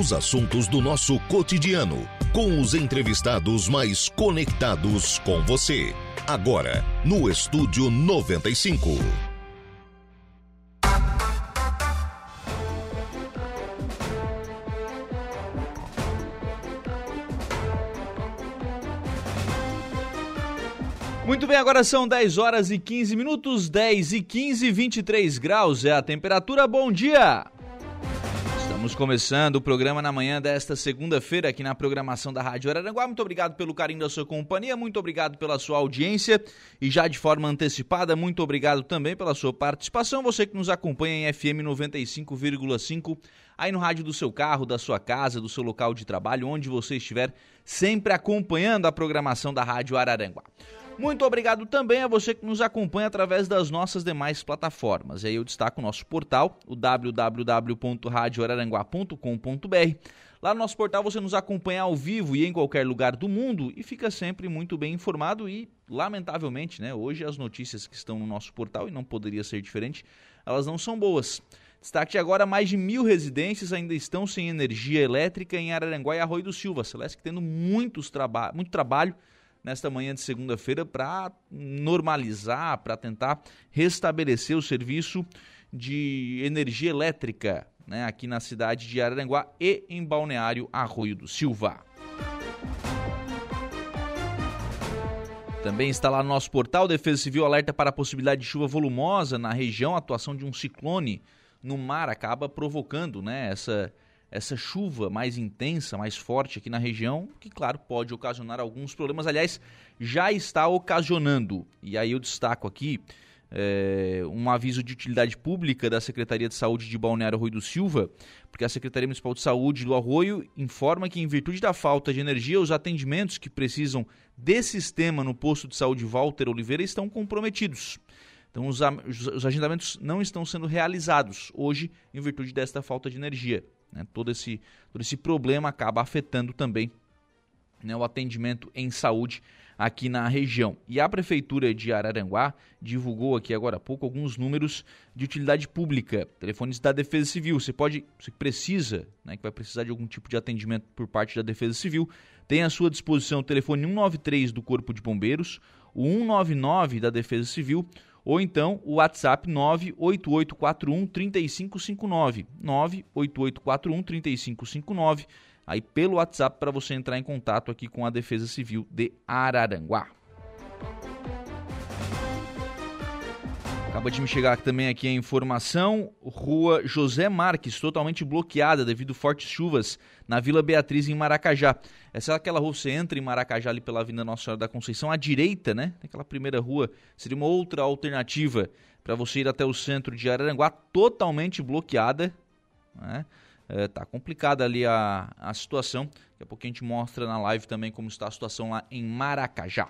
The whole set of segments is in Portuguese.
Os assuntos do nosso cotidiano, com os entrevistados mais conectados com você. Agora, no Estúdio 95. Muito bem, agora são 10 horas e 15 minutos, 10 e 15, 23 graus é a temperatura. Bom dia! Estamos começando o programa na manhã desta segunda-feira aqui na programação da Rádio Araranguá. Muito obrigado pelo carinho da sua companhia, muito obrigado pela sua audiência e já de forma antecipada, muito obrigado também pela sua participação. Você que nos acompanha em FM 95,5 aí no rádio do seu carro, da sua casa, do seu local de trabalho, onde você estiver, sempre acompanhando a programação da Rádio Araranguá. Muito obrigado também a você que nos acompanha através das nossas demais plataformas. E aí eu destaco o nosso portal, o www.radioararanguá.com.br. Lá no nosso portal você nos acompanha ao vivo e em qualquer lugar do mundo e fica sempre muito bem informado e, lamentavelmente, né, hoje as notícias que estão no nosso portal, e não poderia ser diferente, elas não são boas. Destaque agora, mais de mil residências ainda estão sem energia elétrica em Araranguá e Arroio do Silva. Celeste tendo muitos traba muito trabalho nesta manhã de segunda-feira para normalizar, para tentar restabelecer o serviço de energia elétrica né, aqui na cidade de Araranguá e em Balneário Arroio do Silva. Também está lá no nosso portal, Defesa Civil alerta para a possibilidade de chuva volumosa na região. A atuação de um ciclone no mar acaba provocando né, essa essa chuva mais intensa, mais forte aqui na região, que, claro, pode ocasionar alguns problemas. Aliás, já está ocasionando. E aí eu destaco aqui é, um aviso de utilidade pública da Secretaria de Saúde de Balneário Arroio do Silva, porque a Secretaria Municipal de Saúde do Arroio informa que, em virtude da falta de energia, os atendimentos que precisam desse sistema no posto de saúde Walter Oliveira estão comprometidos. Então, os, os agendamentos não estão sendo realizados hoje em virtude desta falta de energia. Né? Todo, esse, todo esse problema acaba afetando também né, o atendimento em saúde aqui na região. E a Prefeitura de Araranguá divulgou aqui agora há pouco alguns números de utilidade pública, telefones da Defesa Civil. Você pode, você precisa, né, que vai precisar de algum tipo de atendimento por parte da Defesa Civil, tem à sua disposição o telefone 193 do Corpo de Bombeiros, o 199 da Defesa Civil, ou então o WhatsApp 98841 3559. 98841 3559. Aí pelo WhatsApp para você entrar em contato aqui com a Defesa Civil de Araranguá. Acaba de me chegar também aqui a informação: Rua José Marques, totalmente bloqueada devido fortes chuvas na Vila Beatriz, em Maracajá. Essa é aquela rua, você entra em Maracajá ali pela Avenida Nossa Senhora da Conceição, à direita, né? Aquela primeira rua, seria uma outra alternativa para você ir até o centro de Araranguá, totalmente bloqueada. Né? É, tá complicada ali a, a situação. Daqui a pouco a gente mostra na live também como está a situação lá em Maracajá.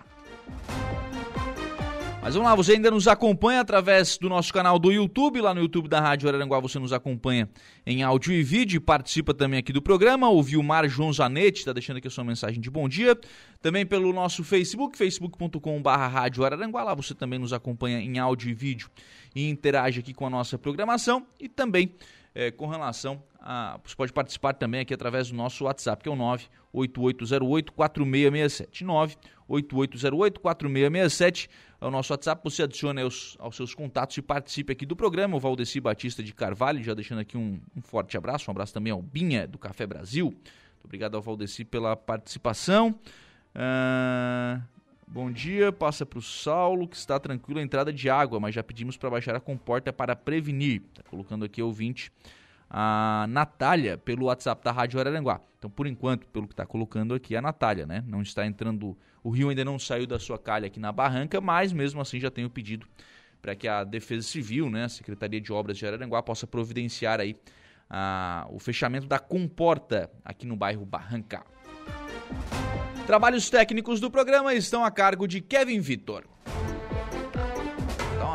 Mas vamos lá, você ainda nos acompanha através do nosso canal do YouTube, lá no YouTube da Rádio Araranguá você nos acompanha em áudio e vídeo participa também aqui do programa. O Vilmar João Zanetti está deixando aqui a sua mensagem de bom dia. Também pelo nosso Facebook, facebook.com.br Rádio Araranguá, lá você também nos acompanha em áudio e vídeo e interage aqui com a nossa programação. E também é, com relação a. Você pode participar também aqui através do nosso WhatsApp, que é o 98808 4667. 98808 4667 é o nosso WhatsApp, você adicione aos, aos, seus contatos e participe aqui do programa. O Valdeci Batista de Carvalho, já deixando aqui um, um, forte abraço. Um abraço também ao Binha, do Café Brasil. Muito obrigado ao Valdeci pela participação. Uh, bom dia, passa para o Saulo, que está tranquilo a entrada de água, mas já pedimos para baixar a comporta para prevenir. Está colocando aqui ouvinte a Natália pelo WhatsApp da Rádio Araranguá. Então, por enquanto, pelo que está colocando aqui, a Natália, né? Não está entrando. O rio ainda não saiu da sua calha aqui na barranca, mas mesmo assim já tenho pedido para que a Defesa Civil, né, a Secretaria de Obras de Araranguá, possa providenciar aí a, o fechamento da comporta aqui no bairro Barranca. Trabalhos técnicos do programa estão a cargo de Kevin Vitor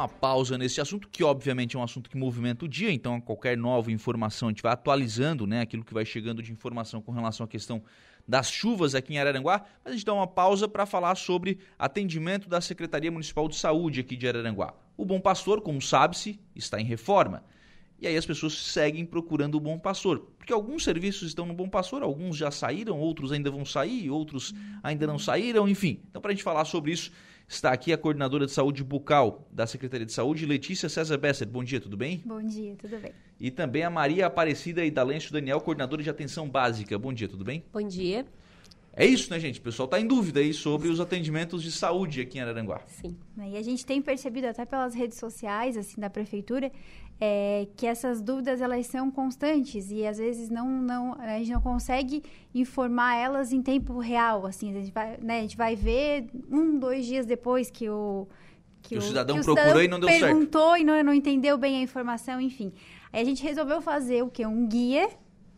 uma pausa nesse assunto, que obviamente é um assunto que movimenta o dia, então qualquer nova informação a gente vai atualizando, né, aquilo que vai chegando de informação com relação à questão das chuvas aqui em Araranguá, mas a gente dá uma pausa para falar sobre atendimento da Secretaria Municipal de Saúde aqui de Araranguá. O Bom Pastor, como sabe-se, está em reforma. E aí as pessoas seguem procurando o Bom Pastor. Porque alguns serviços estão no Bom Pastor, alguns já saíram, outros ainda vão sair, outros ainda não saíram, enfim. Então, para a gente falar sobre isso, está aqui a coordenadora de saúde bucal da Secretaria de Saúde, Letícia César Besser. Bom dia, tudo bem? Bom dia, tudo bem. E também a Maria Aparecida e Dalêncio Daniel, coordenadora de atenção básica. Bom dia, tudo bem? Bom dia. É isso, né, gente? O pessoal está em dúvida aí sobre os atendimentos de saúde aqui em Araranguá. Sim. E a gente tem percebido até pelas redes sociais, assim, da prefeitura, é, que essas dúvidas elas são constantes e às vezes não, não a gente não consegue informar elas em tempo real assim. A gente vai, né, a gente vai ver um dois dias depois que o que, que o, cidadão que o procurou cidadão e não deu perguntou certo. perguntou e não, não entendeu bem a informação enfim. Aí a gente resolveu fazer o que um guia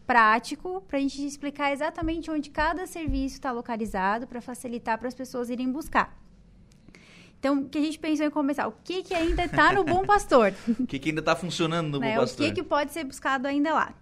prático para a gente explicar exatamente onde cada serviço está localizado para facilitar para as pessoas irem buscar então, o que a gente pensou em começar? O que, que ainda está no Bom Pastor? o que, que ainda está funcionando no né? Bom Pastor? O que, que pode ser buscado ainda lá?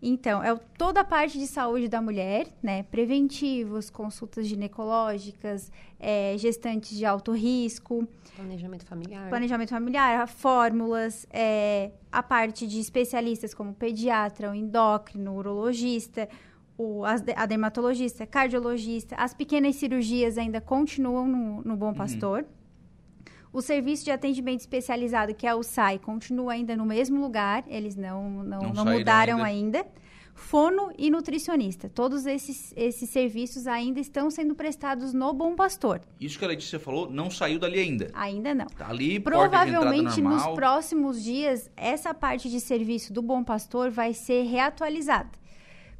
Então, é toda a parte de saúde da mulher, né? Preventivos, consultas ginecológicas, é, gestantes de alto risco. Planejamento familiar. Planejamento familiar, fórmulas, é, a parte de especialistas como pediatra, o endócrino, urologista, o, a dermatologista, cardiologista. As pequenas cirurgias ainda continuam no, no Bom uhum. Pastor. Uhum. O serviço de atendimento especializado, que é o SAI, continua ainda no mesmo lugar, eles não, não, não, não mudaram ainda. ainda. Fono e nutricionista. Todos esses, esses serviços ainda estão sendo prestados no Bom Pastor. Isso que a Letícia falou não saiu dali ainda? Ainda não. Tá ali, Provavelmente nos próximos dias, essa parte de serviço do Bom Pastor vai ser reatualizada.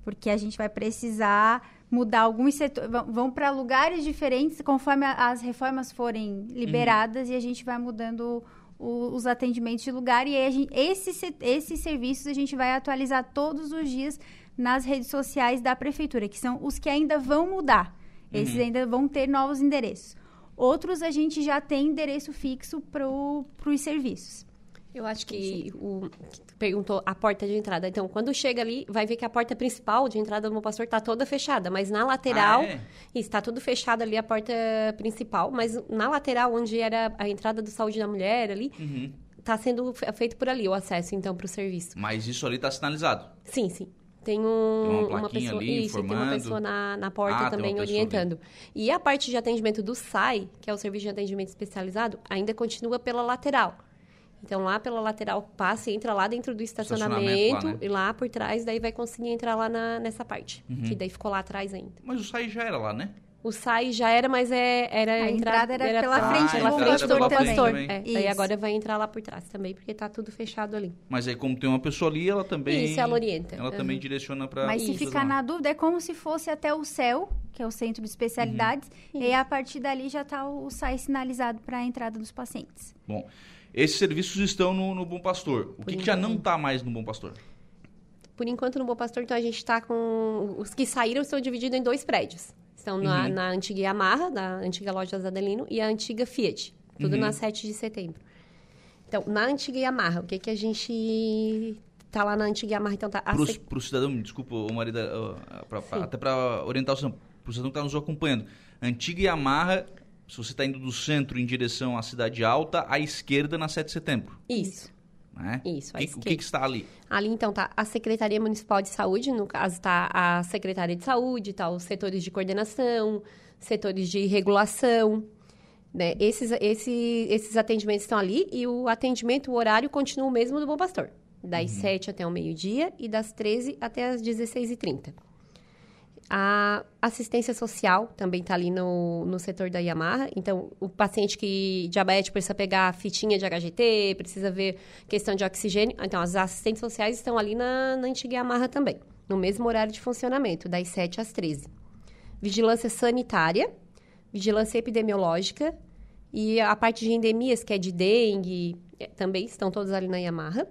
Porque a gente vai precisar mudar alguns setores, vão para lugares diferentes conforme as reformas forem liberadas uhum. e a gente vai mudando o, os atendimentos de lugar e gente, esse, esses serviços a gente vai atualizar todos os dias nas redes sociais da prefeitura, que são os que ainda vão mudar. Esses uhum. ainda vão ter novos endereços. Outros a gente já tem endereço fixo para os serviços. Eu acho que o perguntou a porta de entrada. Então, quando chega ali, vai ver que a porta principal de entrada do meu pastor está toda fechada, mas na lateral ah, é? está tudo fechado ali a porta principal, mas na lateral onde era a entrada do saúde da mulher ali, uhum. Tá sendo feito por ali o acesso então para o serviço. Mas isso ali está sinalizado? Sim, sim. Tem, um, tem uma, uma, pessoa, ali, isso, tem uma pessoa na, na porta ah, também orientando. E a parte de atendimento do SAI, que é o Serviço de Atendimento Especializado, ainda continua pela lateral. Então, lá pela lateral, passa e entra lá dentro do estacionamento, estacionamento lá, né? e lá por trás, daí vai conseguir entrar lá na, nessa parte, uhum. que daí ficou lá atrás ainda. Mas o SAI já era lá, né? O SAI já era, mas é, era a entrada era, era pela frente, pela frente do pastor. É, aí agora vai entrar lá por trás também, porque tá tudo fechado ali. Mas aí como tem uma pessoa ali, ela também Isso, ela orienta. Ela uhum. também direciona para Mas se ficar na dúvida, é como se fosse até o CEL, que é o Centro de Especialidades, uhum. e aí a partir dali já tá o SAI sinalizado para a entrada dos pacientes. Bom, esses serviços estão no, no Bom Pastor. O que, que já não está mais no Bom Pastor? Por enquanto, no Bom Pastor, então a gente está com. Os que saíram estão divididos em dois prédios. Estão na, uhum. na antiga Yamaha, da antiga loja Zadelino, e a antiga Fiat. Tudo uhum. na 7 de setembro. Então, na antiga Yamaha, o que, que a gente tá lá na antiga Yamaha, então tá... Para o cidadão, desculpa, o marido, pra, pra, até para orientar o cidadão, cidadão que está nos acompanhando. Antiga Yamaha se você está indo do centro em direção à Cidade Alta, à esquerda na 7 de setembro. Isso. Né? Isso, que, O que, que, está ali? Ali, então, tá a Secretaria Municipal de Saúde, no caso, está a Secretaria de Saúde, tá os setores de coordenação, setores de regulação, né? Esses, esse, esses atendimentos estão ali e o atendimento, o horário continua o mesmo do Bom Pastor. Das uhum. 7 até o meio-dia e das 13 até as 16h30. A assistência social também está ali no, no setor da Yamaha. Então, o paciente que diabético precisa pegar fitinha de HGT, precisa ver questão de oxigênio. Então, as assistentes sociais estão ali na, na antiga Yamaha também, no mesmo horário de funcionamento, das 7 às 13. Vigilância sanitária, vigilância epidemiológica e a parte de endemias, que é de dengue, é, também estão todos ali na Yamaha.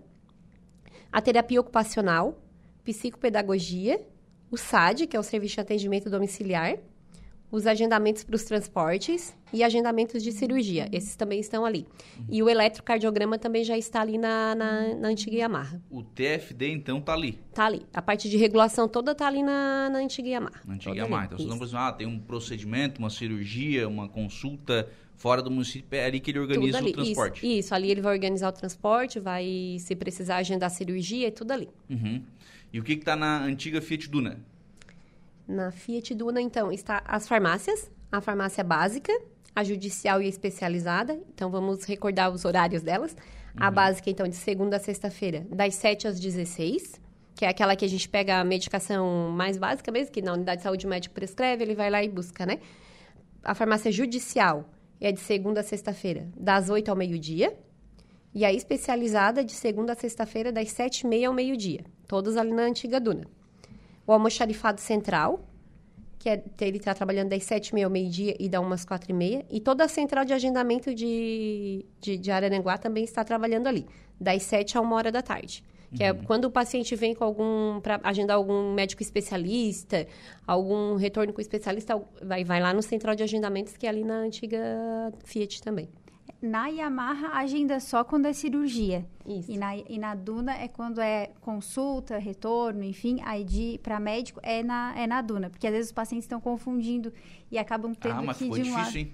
A terapia ocupacional, psicopedagogia o SAD, que é o Serviço de Atendimento Domiciliar, os agendamentos para os transportes e agendamentos de cirurgia. Esses também estão ali. E o eletrocardiograma também já está ali na, na, na antiga Yamaha. O TFD, então, está ali? Está ali. A parte de regulação toda está ali na, na antiga Yamaha. Na antiga Yamaha. Então, vocês não precisam, ah, tem um procedimento, uma cirurgia, uma consulta Fora do município, é ali que ele organiza o transporte. Isso, isso, ali ele vai organizar o transporte, vai, se precisar agendar cirurgia, é tudo ali. Uhum. E o que está na antiga Fiat Duna? Na Fiat Duna, então, está as farmácias, a farmácia básica, a judicial e a especializada. Então, vamos recordar os horários delas. Uhum. A básica, então, de segunda a sexta-feira, das 7 às 16 que é aquela que a gente pega a medicação mais básica mesmo, que na unidade de saúde o médico prescreve, ele vai lá e busca, né? A farmácia judicial é de segunda a sexta-feira, das 8 ao meio-dia. E a especializada de segunda a sexta-feira, das 7 e meia ao meio-dia. Todos ali na antiga Duna. O almoxarifado central, que é, ele está trabalhando das 7 e meia ao meio-dia e dá umas 4 e meia. E toda a central de agendamento de, de, de Araranguá também está trabalhando ali, das 7 a 1 hora da tarde. Que é uhum. é quando o paciente vem com algum. para agendar algum médico especialista, algum retorno com especialista, vai, vai lá no central de agendamentos, que é ali na antiga Fiat também. Na Yamaha, agenda só quando é cirurgia. Isso. E na, e na Duna é quando é consulta, retorno, enfim, aí para médico é na, é na Duna. Porque às vezes os pacientes estão confundindo e acabam tendo ah, mas que ficou de um difícil, lado. Hein?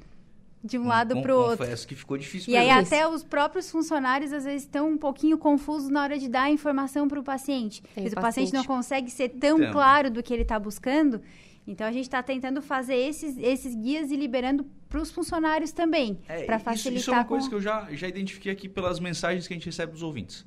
De um com, lado para o outro. Confesso que ficou difícil. E aí isso. até os próprios funcionários às vezes estão um pouquinho confusos na hora de dar a informação para o paciente. Mas o paciente não consegue ser tão então. claro do que ele está buscando. Então a gente está tentando fazer esses, esses guias e liberando para os funcionários também, é, para facilitar. Isso, isso é uma coisa que eu já, já identifiquei aqui pelas mensagens que a gente recebe dos ouvintes.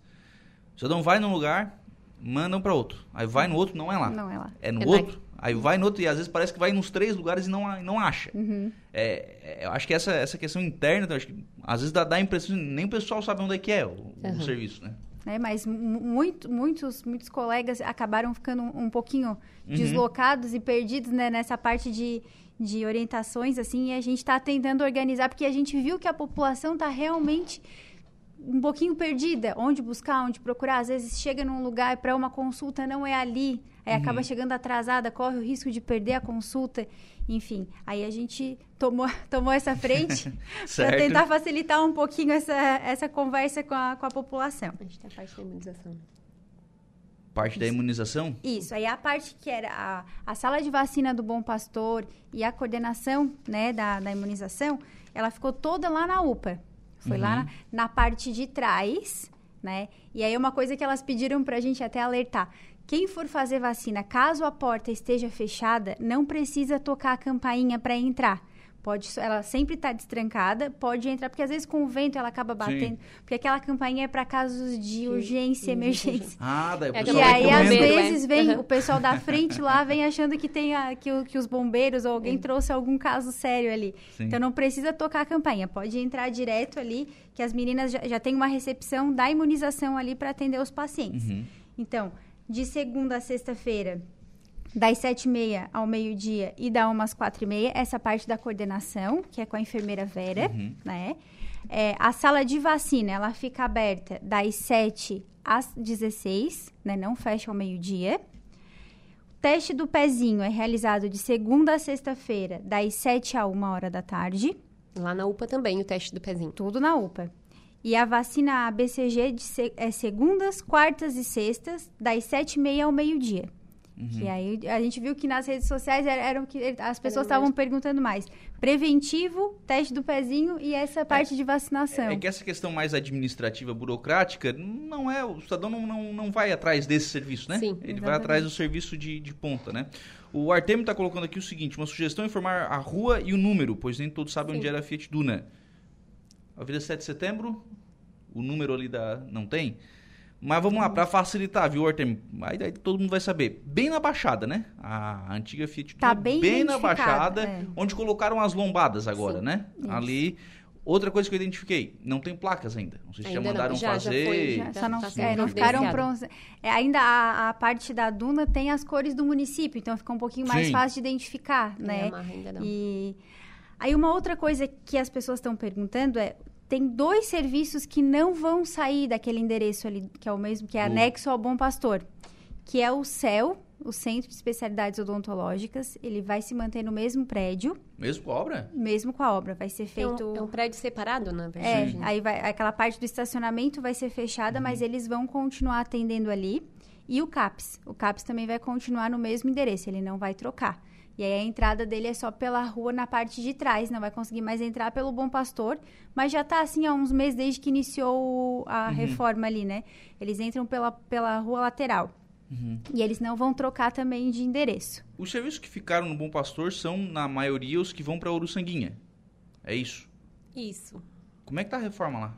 O cidadão vai num lugar, mandam para outro. Aí vai no outro, não é lá. Não é lá. É no é outro. Aí vai no outro, e às vezes parece que vai nos três lugares e não, não acha. Uhum. É, é, eu acho que essa, essa questão interna, acho que, às vezes dá, dá a impressão que nem o pessoal sabe onde é que é o, uhum. o serviço, né? É, mas muito, muitos, muitos colegas acabaram ficando um, um pouquinho uhum. deslocados e perdidos né, nessa parte de, de orientações, assim, e a gente está tentando organizar, porque a gente viu que a população está realmente um pouquinho perdida, onde buscar, onde procurar. Às vezes chega num lugar para uma consulta, não é ali, aí uhum. acaba chegando atrasada, corre o risco de perder a consulta. Enfim, aí a gente tomou, tomou essa frente para tentar facilitar um pouquinho essa, essa conversa com a, com a população. A gente tem a parte da imunização. Parte Isso. da imunização? Isso, aí a parte que era a, a sala de vacina do Bom Pastor e a coordenação né, da, da imunização, ela ficou toda lá na UPA. Foi uhum. lá na, na, parte de trás, né? E aí uma coisa que elas pediram para a gente até alertar. Quem for fazer vacina, caso a porta esteja fechada, não precisa tocar a campainha para entrar. Pode, ela sempre está destrancada, pode entrar, porque às vezes com o vento ela acaba batendo. Sim. Porque aquela campainha é para casos de urgência, emergência. Ah, daí o é, E aí, às vezes, vem uhum. o pessoal da frente lá, vem achando que tem a, que, o, que os bombeiros ou alguém trouxe algum caso sério ali. Sim. Então não precisa tocar a campainha, pode entrar direto ali, que as meninas já, já têm uma recepção da imunização ali para atender os pacientes. Uhum. Então, de segunda a sexta-feira, das sete e meia ao meio-dia e da umas quatro e meia, essa parte da coordenação, que é com a enfermeira Vera, uhum. né? É, a sala de vacina, ela fica aberta das 7 às 16, né? Não fecha ao meio-dia. O teste do pezinho é realizado de segunda a sexta-feira, das 7 a 1 hora da tarde. Lá na UPA também, o teste do pezinho. Tudo na UPA. E a vacina ABCG de se, é segundas, quartas e sextas, das 7 e meia ao meio-dia. Uhum. aí a gente viu que nas redes sociais eram que as pessoas estavam perguntando mais. Preventivo, teste do pezinho e essa parte é, de vacinação. É, é, que essa questão mais administrativa, burocrática, não é. O cidadão não, não, não vai atrás desse serviço, né? Sim, Ele exatamente. vai atrás do serviço de, de ponta, né? O Artemio está colocando aqui o seguinte: uma sugestão é informar a rua e o número, pois nem todos sabem Sim. onde era a Fiat Duna. Avenida 7 de setembro, o número ali da. não tem? Mas vamos lá, para facilitar, viu, Artem? Aí, aí, todo mundo vai saber. Bem na Baixada, né? A antiga Fiat tá bem, bem na Baixada, é. onde colocaram as lombadas agora, Sim, né? Isso. Ali. Outra coisa que eu identifiquei, não tem placas ainda. Não sei se ainda já mandaram já, fazer. Já foi, já, só não, tá é, não ficaram prontos. É, ainda a, a, parte da duna tem as cores do município, então fica um pouquinho mais Sim. fácil de identificar, né? ainda não. E aí uma outra coisa que as pessoas estão perguntando é tem dois serviços que não vão sair daquele endereço ali, que é o mesmo, que é anexo ao Bom Pastor, que é o CEL, o Centro de Especialidades Odontológicas. Ele vai se manter no mesmo prédio. Mesmo com a obra? Mesmo com a obra. Vai ser feito... É um, é um prédio separado, na verdade. É, aí vai, aquela parte do estacionamento vai ser fechada, uhum. mas eles vão continuar atendendo ali. E o CAPS. O CAPS também vai continuar no mesmo endereço, ele não vai trocar. E aí a entrada dele é só pela rua na parte de trás, não vai conseguir mais entrar pelo Bom Pastor, mas já está assim há uns meses desde que iniciou a uhum. reforma ali, né? Eles entram pela, pela rua lateral. Uhum. E eles não vão trocar também de endereço. Os serviços que ficaram no Bom Pastor são, na maioria, os que vão para Uruçanguinha. É isso? Isso. Como é que tá a reforma lá?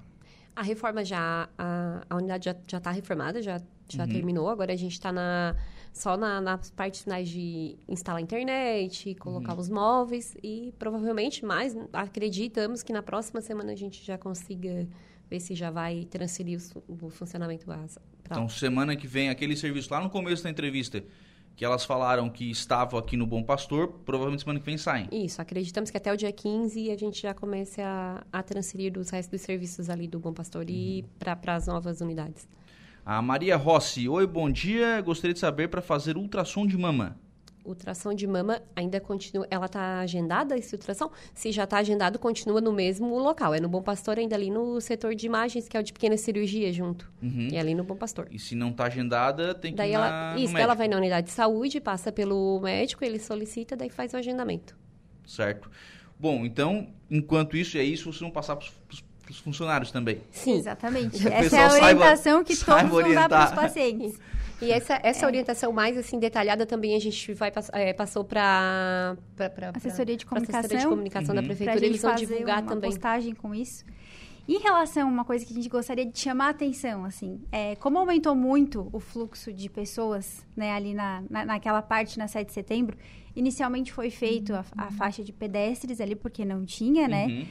A reforma já, a, a unidade já está reformada, já, já uhum. terminou. Agora a gente está na, só na, nas partes finais de instalar a internet, colocar uhum. os móveis e provavelmente mais, acreditamos que na próxima semana a gente já consiga ver se já vai transferir o, o funcionamento pra Então, semana que vem, aquele serviço lá no começo da entrevista, que elas falaram que estavam aqui no Bom Pastor, provavelmente semana que vem saem. Isso, acreditamos que até o dia 15 a gente já comece a, a transferir os restos dos serviços ali do Bom Pastor uhum. e para as novas unidades. A Maria Rossi, oi, bom dia. Gostaria de saber para fazer ultrassom de mama. Ultrassom de mama ainda continua. Ela está agendada esse ultrassom? Se já está agendado, continua no mesmo local. É no Bom Pastor, ainda ali no setor de imagens, que é o de pequena cirurgia junto. Uhum. E é ali no Bom Pastor. E se não está agendada, tem que daí ir ela, Isso, ela vai na unidade de saúde, passa pelo médico, ele solicita, daí faz o agendamento. Certo. Bom, então, enquanto isso é isso, vocês vão passar para os os funcionários também. Sim. Exatamente. Essa é a orientação saiba, que todos vão dar para os pacientes. E essa, essa é. orientação mais assim detalhada também a gente vai é, passou para assessoria de comunicação, assessoria de comunicação uhum. da prefeitura. Eles vão divulgar uma também. postagem com isso. Em relação a uma coisa que a gente gostaria de chamar a atenção, assim, é, como aumentou muito o fluxo de pessoas, né, ali na, na, naquela parte na 7 de setembro, inicialmente foi feito a, a faixa de pedestres ali, porque não tinha, né? Uhum.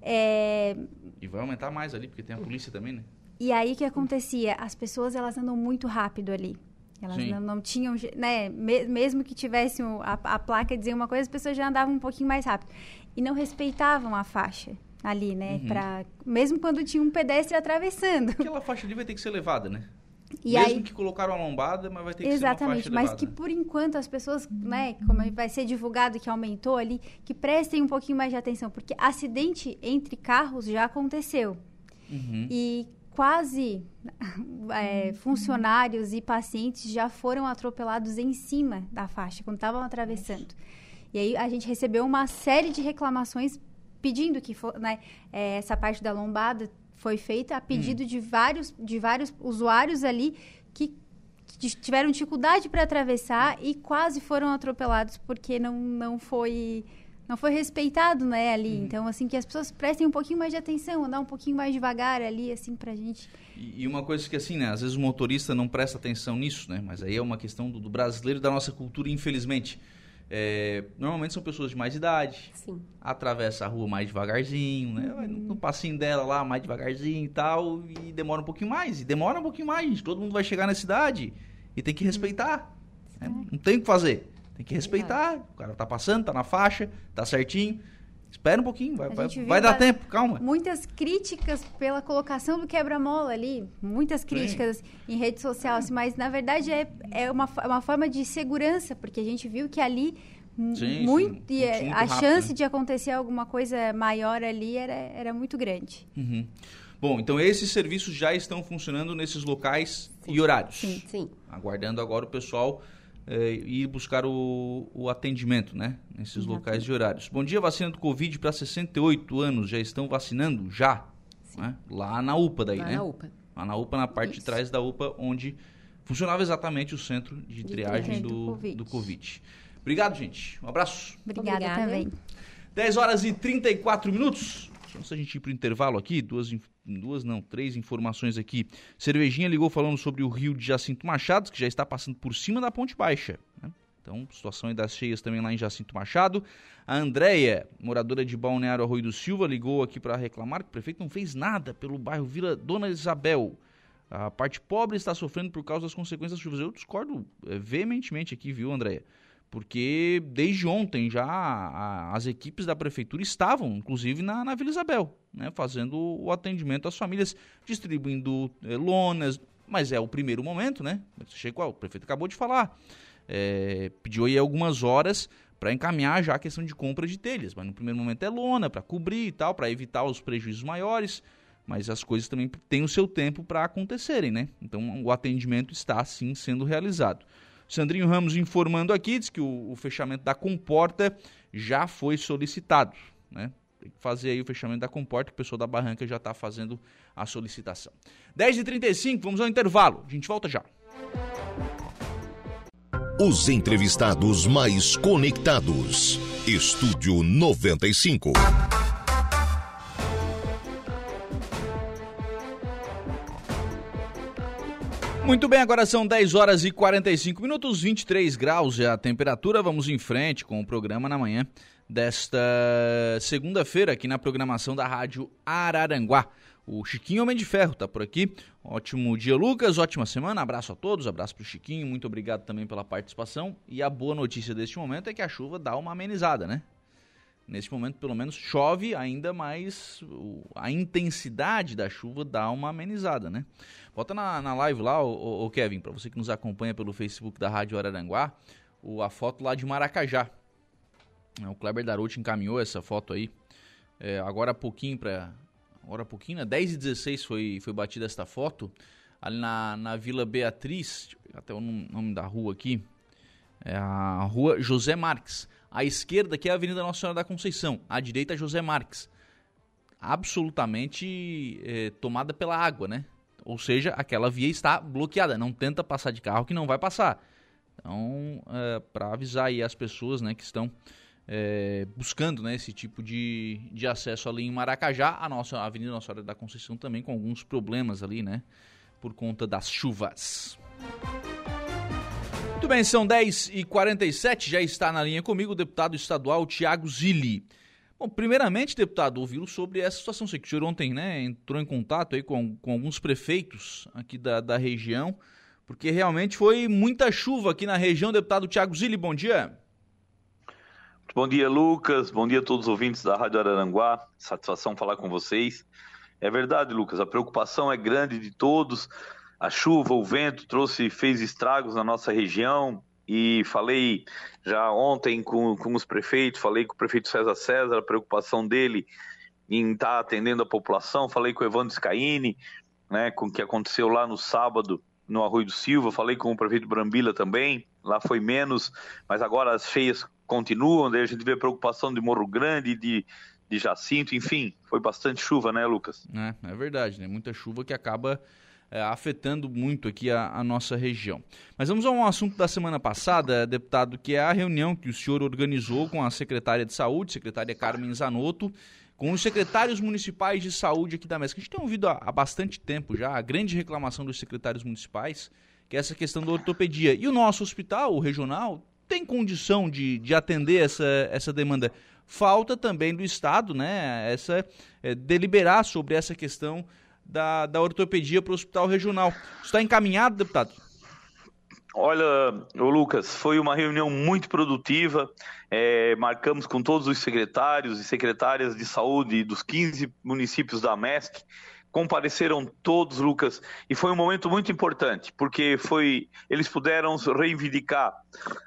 É... E vai aumentar mais ali, porque tem a polícia também, né? E aí o que acontecia? As pessoas elas andam muito rápido ali. Elas não, não, tinham, né? Mesmo que tivessem a, a placa dizer uma coisa, as pessoas já andavam um pouquinho mais rápido. E não respeitavam a faixa ali, né? Uhum. Pra, mesmo quando tinha um pedestre atravessando. Aquela faixa ali vai ter que ser levada, né? E Mesmo aí, que colocaram a lombada, mas vai ter que exatamente, ser uma faixa mas que por enquanto as pessoas, né, como vai ser divulgado que aumentou ali, que prestem um pouquinho mais de atenção, porque acidente entre carros já aconteceu. Uhum. E quase é, funcionários e pacientes já foram atropelados em cima da faixa, quando estavam atravessando. E aí a gente recebeu uma série de reclamações pedindo que for, né, é, essa parte da lombada foi feita a pedido hum. de, vários, de vários usuários ali que tiveram dificuldade para atravessar e quase foram atropelados porque não, não foi não foi respeitado né ali hum. então assim que as pessoas prestem um pouquinho mais de atenção andar um pouquinho mais devagar ali assim para gente e, e, uma coisa que assim né às vezes o motorista não presta atenção nisso né mas aí é uma questão do, do brasileiro da nossa cultura infelizmente é, normalmente são pessoas de mais idade. Sim. Atravessa a rua mais devagarzinho, né? Vai no, no passinho dela lá, mais devagarzinho e tal. E demora um pouquinho mais. E demora um pouquinho mais, gente. Todo mundo vai chegar na cidade e tem que respeitar. Né? Não tem o que fazer. Tem que respeitar. O cara tá passando, tá na faixa, tá certinho. Espera um pouquinho, vai, vai, vai dar tempo, calma. Muitas críticas pela colocação do quebra-mola ali, muitas críticas Sim. em rede social, assim, mas na verdade é, é uma, uma forma de segurança, porque a gente viu que ali sim, muito, sim. É, a rápido, chance né? de acontecer alguma coisa maior ali era, era muito grande. Uhum. Bom, então esses serviços já estão funcionando nesses locais sim. e horários. Sim, sim. Aguardando agora o pessoal é, ir buscar o, o atendimento, né? Nesses uhum. locais e horários. Bom dia, vacina do Covid para 68 anos. Já estão vacinando? Já. Né? Lá na UPA daí, Lá né? na UPA. Lá na UPA, na parte Isso. de trás da UPA, onde funcionava exatamente o centro de, de triagem do, do, COVID. do COVID. Obrigado, gente. Um abraço. Obrigada, Obrigada. também. 10 horas e 34 minutos. Antes da gente ir para o intervalo aqui, duas, duas não, três informações aqui. Cervejinha ligou falando sobre o rio de Jacinto Machado, que já está passando por cima da Ponte Baixa. Né? Então, situação das cheias também lá em Jacinto Machado. A Andréia, moradora de Balneário Arroio do Silva, ligou aqui para reclamar que o prefeito não fez nada pelo bairro Vila Dona Isabel. A parte pobre está sofrendo por causa das consequências das chuvas. Eu discordo é, veementemente aqui, viu, Andréia? Porque desde ontem já a, as equipes da prefeitura estavam, inclusive, na, na Vila Isabel, né, fazendo o atendimento às famílias, distribuindo é, lonas, mas é o primeiro momento, né? Chegou, o prefeito acabou de falar, é, pediu aí algumas horas para encaminhar já a questão de compra de telhas, mas no primeiro momento é lona para cobrir e tal, para evitar os prejuízos maiores, mas as coisas também têm o seu tempo para acontecerem, né? Então o atendimento está sim sendo realizado. Sandrinho Ramos informando aqui, diz que o, o fechamento da comporta já foi solicitado, né? Tem que fazer aí o fechamento da comporta, que o pessoal da Barranca já está fazendo a solicitação. 10h35, vamos ao intervalo. A gente volta já. Os entrevistados mais conectados. Estúdio 95. Muito bem, agora são 10 horas e 45 minutos, 23 graus é a temperatura. Vamos em frente com o programa na manhã desta segunda-feira aqui na programação da Rádio Araranguá. O Chiquinho Homem de Ferro está por aqui. Ótimo dia, Lucas. Ótima semana. Abraço a todos. Abraço para o Chiquinho. Muito obrigado também pela participação. E a boa notícia deste momento é que a chuva dá uma amenizada, né? Nesse momento, pelo menos, chove ainda mais. A intensidade da chuva dá uma amenizada, né? Bota na, na live lá, o, o Kevin, para você que nos acompanha pelo Facebook da Rádio Araranguá, o, a foto lá de Maracajá. O Kleber Daruti encaminhou essa foto aí. É, agora há pouquinho para. Agora há pouquinho, né? 10 e 16 foi, foi batida esta foto. Ali na, na Vila Beatriz, até o nome da rua aqui. É a rua José Marques. À esquerda aqui é a Avenida Nossa Senhora da Conceição, à direita José Marques. Absolutamente é, tomada pela água, né? Ou seja, aquela via está bloqueada. Não tenta passar de carro que não vai passar. Então, é, para avisar aí as pessoas né, que estão é, buscando né, esse tipo de, de acesso ali em Maracajá, a nossa a Avenida Nossa Senhora da Conceição também com alguns problemas ali, né? Por conta das chuvas. Muito bem, são 10h47, já está na linha comigo o deputado estadual Tiago Zilli. Bom, primeiramente, deputado, ouvi sobre essa situação. Sei que o senhor ontem né, entrou em contato aí com, com alguns prefeitos aqui da, da região, porque realmente foi muita chuva aqui na região. Deputado Tiago Zilli, bom dia. Bom dia, Lucas. Bom dia a todos os ouvintes da Rádio Araranguá. Satisfação falar com vocês. É verdade, Lucas, a preocupação é grande de todos a chuva, o vento trouxe, fez estragos na nossa região e falei já ontem com, com os prefeitos, falei com o prefeito César César, a preocupação dele em estar tá atendendo a população, falei com o Evandro Scaini, né, com o que aconteceu lá no sábado no Arroio do Silva, falei com o prefeito Brambila também, lá foi menos, mas agora as cheias continuam, daí a gente vê preocupação de Morro Grande, de, de Jacinto, enfim, foi bastante chuva, né, Lucas? É, é verdade, né? Muita chuva que acaba é, afetando muito aqui a, a, nossa região. Mas vamos a um assunto da semana passada, deputado, que é a reunião que o senhor organizou com a secretária de Saúde, secretária Carmen Zanotto, com os secretários municipais de saúde aqui da MESC. A gente tem ouvido há, há bastante tempo já a grande reclamação dos secretários municipais, que é essa questão da ortopedia. E o nosso hospital, o regional, tem condição de, de atender essa, essa demanda. Falta também do Estado, né, essa, é, deliberar sobre essa questão da, da ortopedia para o hospital regional. Está encaminhado, deputado? Olha, Lucas, foi uma reunião muito produtiva. É, marcamos com todos os secretários e secretárias de saúde dos 15 municípios da MESC. Compareceram todos, Lucas, e foi um momento muito importante, porque foi eles puderam reivindicar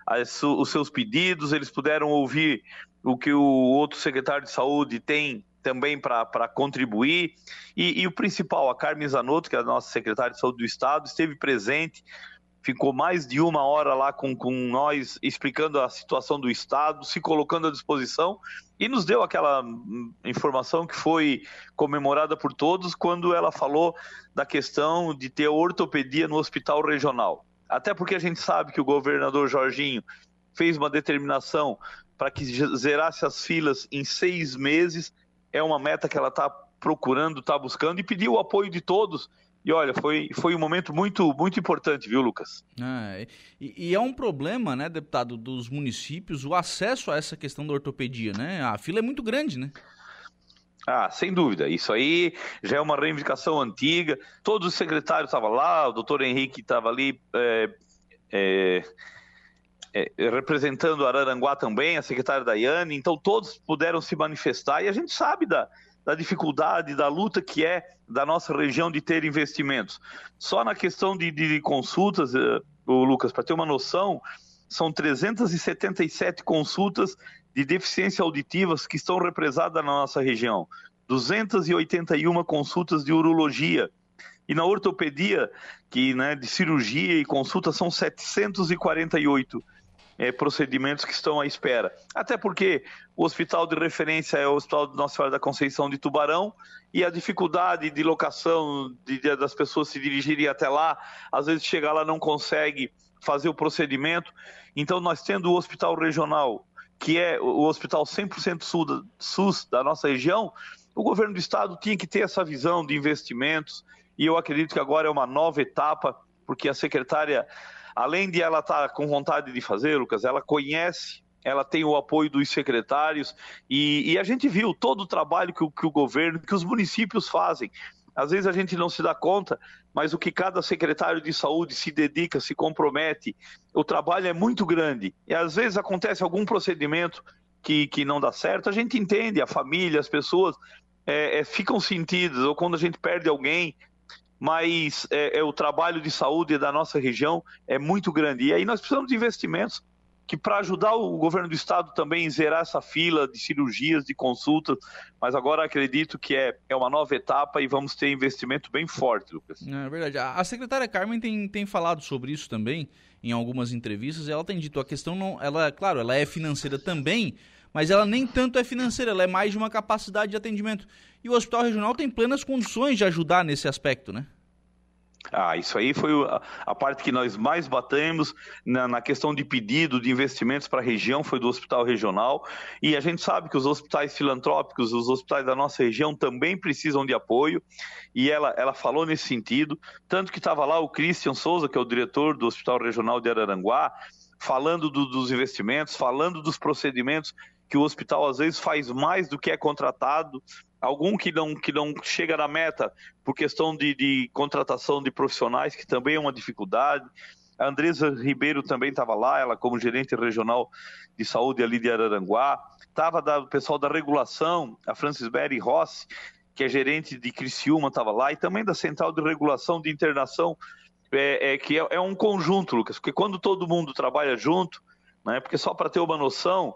as, os seus pedidos, eles puderam ouvir o que o outro secretário de saúde tem também para contribuir. E, e, o principal, a Carmen Zanotto, que é a nossa secretária de saúde do Estado, esteve presente, ficou mais de uma hora lá com, com nós, explicando a situação do Estado, se colocando à disposição e nos deu aquela informação que foi comemorada por todos quando ela falou da questão de ter ortopedia no hospital regional. Até porque a gente sabe que o governador Jorginho fez uma determinação para que zerasse as filas em seis meses é uma meta que ela está procurando, está buscando e pediu o apoio de todos. E olha, foi, foi um momento muito, muito importante, viu, Lucas? É, e, e, é um problema, né, deputado, dos municípios, o acesso a essa questão da ortopedia, né? A fila é muito grande, né? Ah, sem dúvida. Isso aí já é uma reivindicação antiga. Todos os secretários estavam lá, o doutor Henrique estava ali é, é, é, representando Araranguá também, a secretária Daiane, então todos puderam se manifestar e a gente sabe da, da dificuldade, da luta que é da nossa região de ter investimentos. Só na questão de, de consultas, uh, o Lucas, para ter uma noção, são 377 consultas de deficiência auditivas que estão represadas na nossa região, 281 consultas de urologia, E na ortopedia, que né, de cirurgia e consulta, são 748 é, procedimentos que estão à espera. Até porque o hospital de referência é o Hospital de Nossa Senhora da Conceição de Tubarão e a dificuldade de locação de, de, das pessoas se dirigirem até lá, às vezes chegar lá não consegue fazer o procedimento. Então, nós tendo o hospital regional, que é o hospital 100% SUS da nossa região, o governo do estado tinha que ter essa visão de investimentos e eu acredito que agora é uma nova etapa, porque a secretária além de ela estar tá com vontade de fazer, Lucas, ela conhece, ela tem o apoio dos secretários e, e a gente viu todo o trabalho que o, que o governo, que os municípios fazem. Às vezes a gente não se dá conta, mas o que cada secretário de saúde se dedica, se compromete, o trabalho é muito grande. E às vezes acontece algum procedimento que, que não dá certo, a gente entende, a família, as pessoas é, é, ficam sentidas, ou quando a gente perde alguém, mas é, é, o trabalho de saúde da nossa região é muito grande. E aí nós precisamos de investimentos que para ajudar o governo do estado também zerar essa fila de cirurgias, de consultas, mas agora acredito que é, é uma nova etapa e vamos ter investimento bem forte, Lucas. É verdade. A secretária Carmen tem, tem falado sobre isso também em algumas entrevistas. Ela tem dito a questão não, ela, claro, ela é financeira também, mas ela nem tanto é financeira, ela é mais de uma capacidade de atendimento. E o Hospital Regional tem plenas condições de ajudar nesse aspecto, né? Ah, isso aí foi a, parte que nós mais batemos na, na questão de pedido de investimentos para a região, foi do hospital regional. E a gente sabe que os hospitais filantrópicos, os hospitais da nossa região também precisam de apoio. E ela, ela falou nesse sentido. Tanto que estava lá o Christian Souza, que é o diretor do Hospital Regional de Araranguá, falando do, dos investimentos, falando dos procedimentos que o hospital às vezes faz mais do que é contratado, algum que não, que não chega na meta por questão de, de contratação de profissionais, que também é uma dificuldade. A Andresa Ribeiro também estava lá, ela como gerente regional de saúde ali de Araranguá. Estava o pessoal da regulação, a Francis Berry Rossi, que é gerente de Criciúma, estava lá, e também da Central de Regulação de Internação, é, é que é, é, um conjunto, Lucas, porque quando todo mundo trabalha junto, né, porque só para ter uma noção,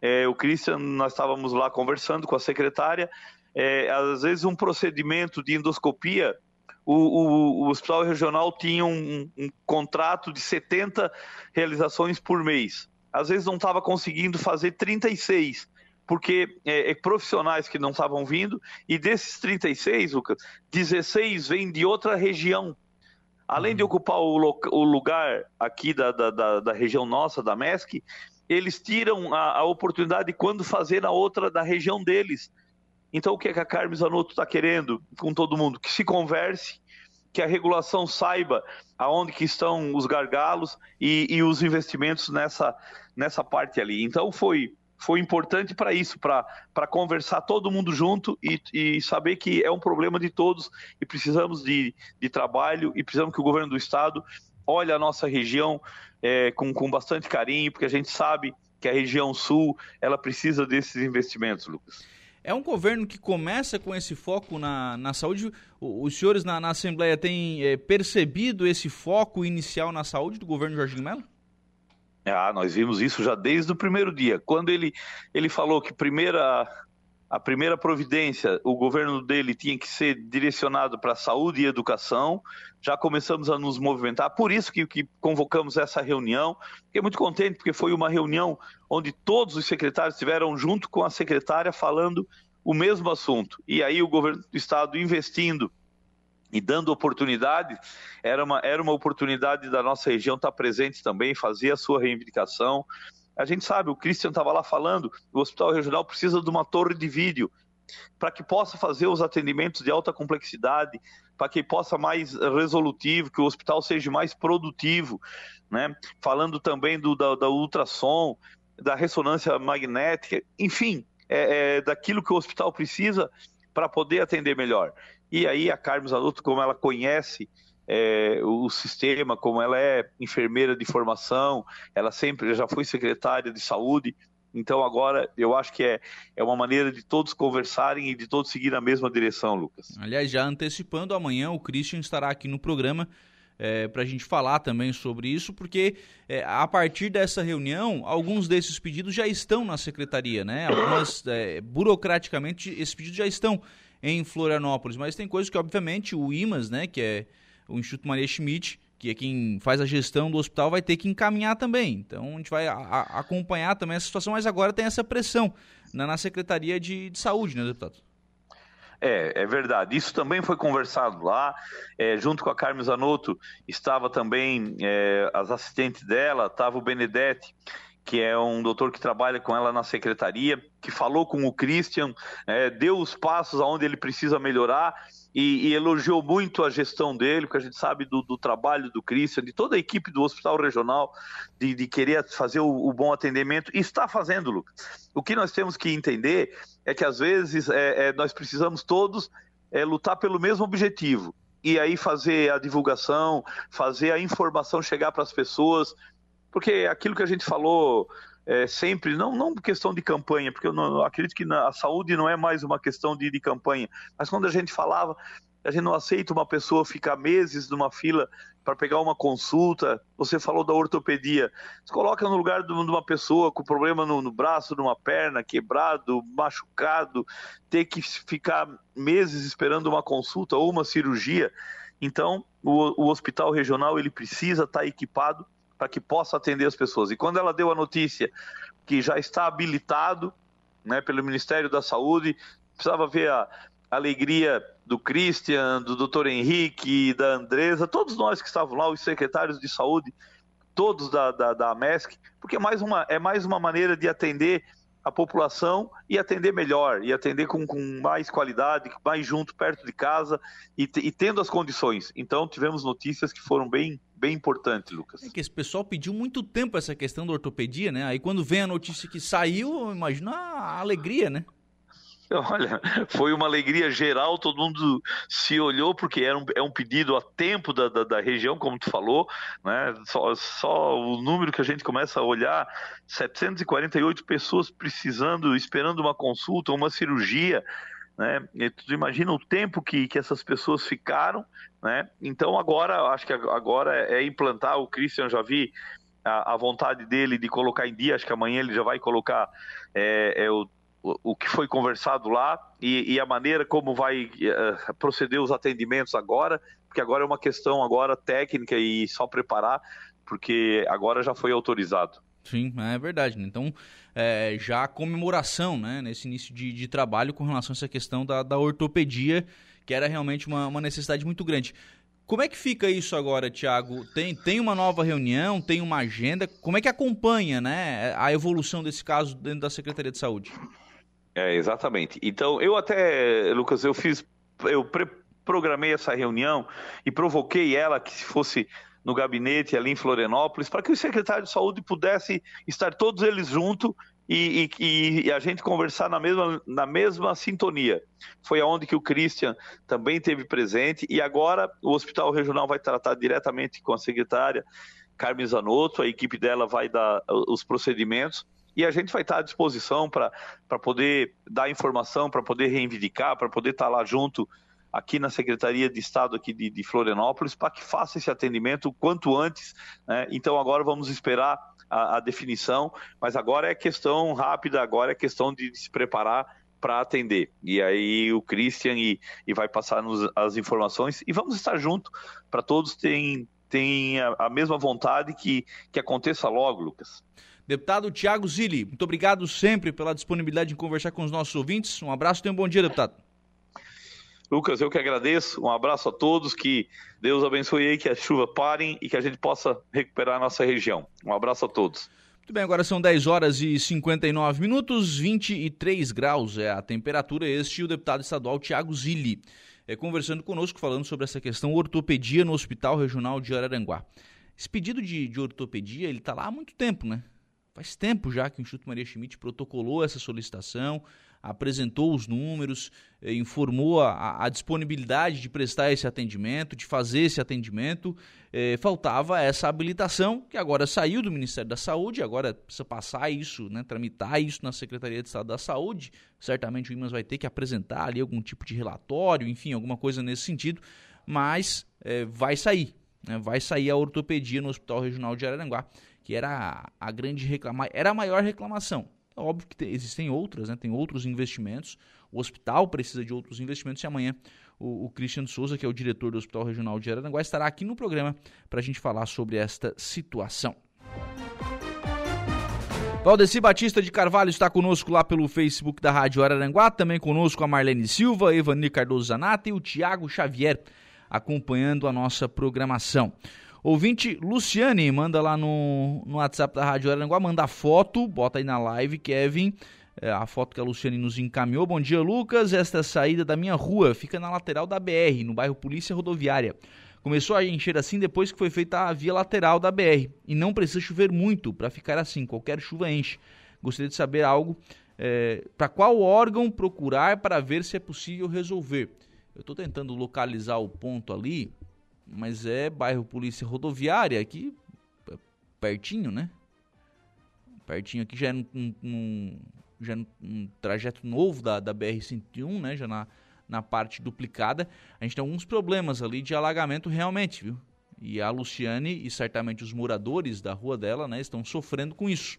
é, o Christian, nós estávamos lá conversando com a secretária, é, às vezes um procedimento de endoscopia, o, o, o hospital regional tinha um, um, contrato de 70 realizações por mês. Às vezes não estava conseguindo fazer 36, porque é, é, profissionais que não estavam vindo, e desses 36, Lucas, 16 vêm de outra região. Além de uhum. ocupar o, o lugar aqui da, da, da, da região nossa, da MESC, eles tiram a, a oportunidade de quando fazer na outra da região deles. Então, o que, é que a Carmen Zanotto está querendo com todo mundo? Que se converse, que a regulação saiba aonde que estão os gargalos e, e os investimentos nessa, nessa parte ali. Então, foi, foi importante para isso, para conversar todo mundo junto e, e, saber que é um problema de todos e precisamos de, de trabalho e precisamos que o governo do Estado olhe a nossa região é, com, com bastante carinho, porque a gente sabe que a região sul ela precisa desses investimentos, Lucas. É um governo que começa com esse foco na, na saúde. Os senhores na, na Assembleia têm é, percebido esse foco inicial na saúde do governo Jorginho Mello? Ah, nós vimos isso já desde o primeiro dia. Quando ele, ele falou que primeira a primeira providência, o governo dele tinha que ser direcionado para saúde e educação. Já começamos a nos movimentar, por isso que, que convocamos essa reunião. Fiquei muito contente, porque foi uma reunião onde todos os secretários estiveram junto com a secretária falando o mesmo assunto. E aí o governo do estado investindo e dando oportunidade, era uma, era uma oportunidade da nossa região estar presente também, fazer a sua reivindicação. A gente sabe, o Christian estava lá falando, o hospital regional precisa de uma torre de vídeo para que possa fazer os atendimentos de alta complexidade, para que possa mais resolutivo, que o hospital seja mais produtivo, né? Falando também do da, da ultrassom, da ressonância magnética, enfim, é, é, daquilo que o hospital precisa para poder atender melhor. E aí a Carmen Zanotto, como ela conhece é, o sistema, como ela é enfermeira de formação, ela sempre já foi secretária de saúde, então agora eu acho que é, é uma maneira de todos conversarem e de todos seguir na mesma direção, Lucas. Aliás, já antecipando, amanhã o Christian estará aqui no programa é, para a gente falar também sobre isso, porque é, a partir dessa reunião, alguns desses pedidos já estão na secretaria, né? Algumas, é, burocraticamente, esses pedidos já estão em Florianópolis. Mas tem coisas que, obviamente, o IMAS, né, que é o Instituto Maria Schmidt, que é quem faz a gestão do hospital, vai ter que encaminhar também. Então a gente vai a, a, acompanhar também essa situação, mas agora tem essa pressão na, na Secretaria de, de Saúde, né, deputado? É, é verdade. Isso também foi conversado lá. É, junto com a Carmen Zanotto estava também é, as assistentes dela, estava o Benedetti, que é um doutor que trabalha com ela na secretaria, que falou com o Christian, é, deu os passos aonde ele precisa melhorar e, e, elogiou muito a gestão dele, porque a gente sabe do, do, trabalho do Christian, de toda a equipe do Hospital Regional, de, de querer fazer o, o, bom atendimento, e está fazendo, Lucas. O que nós temos que entender é que às vezes é, é, nós precisamos todos é, lutar pelo mesmo objetivo. E aí fazer a divulgação, fazer a informação chegar para as pessoas, porque aquilo que a gente falou é, sempre, não, não questão de campanha, porque eu, não, eu acredito que na, a saúde não é mais uma questão de, de campanha, mas quando a gente falava, a gente não aceita uma pessoa ficar meses numa fila para pegar uma consulta. Você falou da ortopedia. Você coloca no lugar de uma pessoa com problema no, no, braço, numa perna, quebrado, machucado, ter que ficar meses esperando uma consulta ou uma cirurgia. Então, o, o hospital regional ele precisa estar tá equipado para que possa atender as pessoas. E quando ela deu a notícia que já está habilitado né, pelo Ministério da Saúde, precisava ver a alegria do Christian, do Dr. Henrique, da Andresa, todos nós que estavam lá, os secretários de saúde, todos da, da, da MESC, porque é mais, uma, é mais uma maneira de atender a população e atender melhor, e atender com, com mais qualidade, mais junto, perto de casa e, e, tendo as condições. Então, tivemos notícias que foram bem, bem importantes, Lucas. É que esse pessoal pediu muito tempo essa questão da ortopedia, né? Aí quando vem a notícia que saiu, imagina a alegria, né? Olha, foi uma alegria geral, todo mundo se olhou, porque era um, é um pedido a tempo da, da, da, região, como tu falou, né? Só, só o número que a gente começa a olhar, 748 pessoas precisando, esperando uma consulta, uma cirurgia, né? E tu imagina o tempo que, que essas pessoas ficaram, né? Então agora, acho que agora é implantar, o Christian já vi a, a vontade dele de colocar em dia, acho que amanhã ele já vai colocar é, é o o, que foi conversado lá e, e a maneira como vai uh, proceder os atendimentos agora, porque agora é uma questão agora técnica e só preparar, porque agora já foi autorizado. Sim, é verdade. Né? Então, é, já a comemoração né, nesse início de, de, trabalho com relação a essa questão da, da ortopedia, que era realmente uma, uma necessidade muito grande. Como é que fica isso agora, Tiago? Tem, tem uma nova reunião, tem uma agenda? Como é que acompanha né, a evolução desse caso dentro da Secretaria de Saúde? É, exatamente. Então, eu até, Lucas, eu fiz, eu programei essa reunião e provoquei ela que se fosse no gabinete ali em Florianópolis, para que o secretário de saúde pudesse estar todos eles juntos e, e, e, a gente conversar na mesma, na mesma sintonia. Foi aonde que o Christian também teve presente e agora o Hospital Regional vai tratar diretamente com a secretária Carmen Zanotto, a equipe dela vai dar os procedimentos e a gente vai estar à disposição para poder dar informação, para poder reivindicar, para poder estar lá junto aqui na Secretaria de Estado aqui de, de Florianópolis para que faça esse atendimento o quanto antes. Né? Então agora vamos esperar a, a, definição, mas agora é questão rápida, agora é questão de, de se preparar para atender. E aí o Christian e, e vai passar nos, as informações e vamos estar junto para todos terem, terem a, a mesma vontade que, que aconteça logo, Lucas. Deputado Tiago Zilli, muito obrigado sempre pela disponibilidade de conversar com os nossos ouvintes. Um abraço e um bom dia, deputado. Lucas, eu que agradeço. Um abraço a todos, que Deus abençoe aí, que a chuva parem e que a gente possa recuperar a nossa região. Um abraço a todos. Muito bem, agora são 10 horas e 59 minutos, 23 graus é a temperatura. Este é o deputado estadual Tiago Zilli, é, conversando conosco, falando sobre essa questão ortopedia no Hospital Regional de Araranguá. Esse pedido de, de ortopedia, ele está lá há muito tempo, né? Faz tempo já que o Instituto Maria Schmidt protocolou essa solicitação, apresentou os números, eh, informou a, a, disponibilidade de prestar esse atendimento, de fazer esse atendimento. Eh, faltava essa habilitação, que agora saiu do Ministério da Saúde, agora precisa passar isso, né, tramitar isso na Secretaria de Estado da Saúde. Certamente o IMAS vai ter que apresentar ali algum tipo de relatório, enfim, alguma coisa nesse sentido, mas eh, vai sair. Né, vai sair a ortopedia no Hospital Regional de Araranguá que era a grande reclamação, era a maior reclamação. É óbvio que tem, existem outras, né? tem outros investimentos, o hospital precisa de outros investimentos e amanhã o, o Christian Souza, que é o diretor do Hospital Regional de Araranguá, estará aqui no programa para a gente falar sobre esta situação. Valdeci Batista de Carvalho está conosco lá pelo Facebook da Rádio Araranguá, também conosco a Marlene Silva, Evani Cardoso Zanata e o Tiago Xavier acompanhando a nossa programação. Ouvinte Luciane, manda lá no, no WhatsApp da Rádio Araranguá, manda foto, bota aí na live, Kevin, é, a foto que a Luciane nos encaminhou. Bom dia, Lucas. Esta saída da minha rua fica na lateral da BR, no bairro Polícia Rodoviária. Começou a encher assim depois que foi feita a via lateral da BR. E não precisa chover muito para ficar assim, qualquer chuva enche. Gostaria de saber algo é, para qual órgão procurar para ver se é possível resolver. Eu estou tentando localizar o ponto ali, mas é bairro Polícia Rodoviária, aqui pertinho, né? Pertinho aqui já é um, um, já é um trajeto novo da, da BR-101, né? Já na, na parte duplicada. A gente tem alguns problemas ali de alagamento realmente, viu? E a Luciane e certamente os moradores da rua dela, né, estão sofrendo com isso.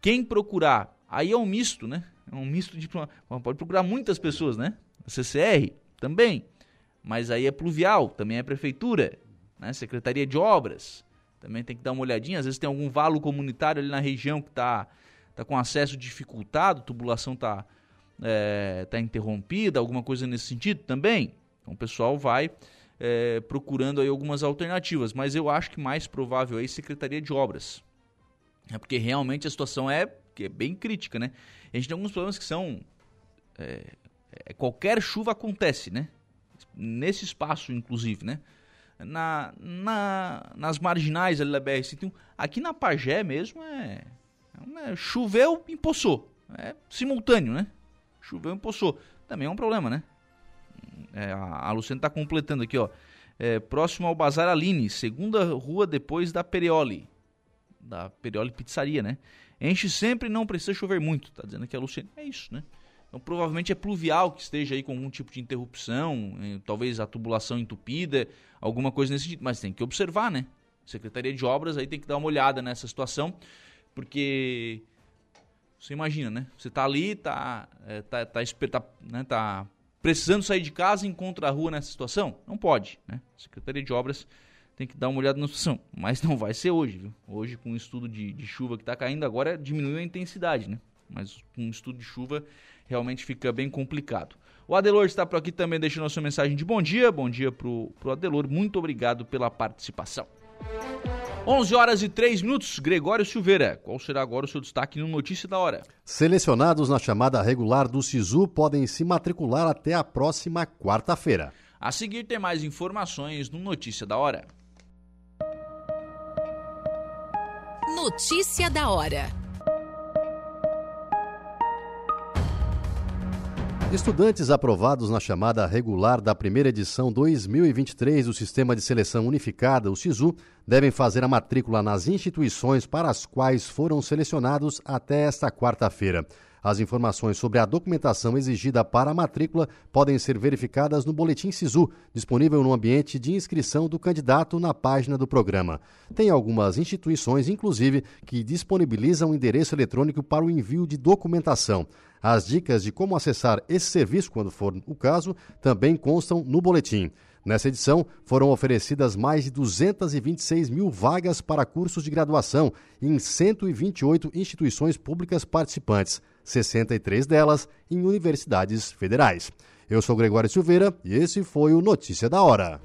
Quem procurar, aí é um misto, né? É um misto de. Pode procurar muitas pessoas, né? A CCR também. Mas aí é pluvial, também é prefeitura, né? Secretaria de Obras. Também tem que dar uma olhadinha. Às vezes tem algum valo comunitário ali na região que está tá com acesso dificultado, tubulação está é, tá interrompida, alguma coisa nesse sentido também. Então o pessoal vai é, procurando aí algumas alternativas, mas eu acho que mais provável aí Secretaria de Obras. É porque realmente a situação é, é bem crítica, né? A gente tem alguns problemas que são. É, é, qualquer chuva acontece, né? Nesse espaço, inclusive, né? Na, na, nas marginais ali da BR-101. Aqui na Pagé mesmo é, é. Choveu, empoçou. É simultâneo, né? Choveu, empoçou. Também é um problema, né? É, a, a Luciana está completando aqui, ó. É, próximo ao Bazar Aline, segunda rua depois da Perioli. Da Perioli Pizzaria, né? Enche sempre não precisa chover muito. Tá dizendo aqui a Luciana. É isso, né? Então provavelmente é pluvial que esteja aí com algum tipo de interrupção, eh, talvez a tubulação entupida, alguma coisa nesse sentido. Mas tem que observar, né? Secretaria de Obras aí tem que dar uma olhada nessa situação, porque você imagina, né? Você tá ali, tá, é, tá, tá, tá, né, tá precisando sair de casa e encontra a rua nessa situação? Não pode, né? Secretaria de Obras tem que dar uma olhada na situação. Mas não vai ser hoje, viu? Hoje, com o estudo de, de chuva que está caindo, agora diminuiu a intensidade, né? Mas com o estudo de chuva realmente fica bem complicado. O Adelor está por aqui também deixando a sua mensagem de bom dia. Bom dia pro, pro Adelor. Muito obrigado pela participação. 11 horas e 3 minutos. Gregório Silveira, qual será agora o seu destaque no Notícia da Hora? Selecionados na chamada regular do SISU podem se matricular até a próxima quarta-feira. A seguir tem mais informações no Notícia da Hora. Notícia da Hora. Estudantes aprovados na chamada regular da primeira edição 2023 do Sistema de Seleção Unificada, o SISU, devem fazer a matrícula nas instituições para as quais foram selecionados até esta quarta-feira. As informações sobre a documentação exigida para a matrícula podem ser verificadas no Boletim SISU, disponível no ambiente de inscrição do candidato na página do programa. Tem algumas instituições, inclusive, que disponibilizam endereço eletrônico para o envio de documentação. As dicas de como acessar esse serviço, quando for o caso, também constam no boletim. Nessa edição, foram oferecidas mais de 226 mil vagas para cursos de graduação em 128 instituições públicas participantes, 63 delas em universidades federais. Eu sou Gregório Silveira e esse foi o Notícia da Hora.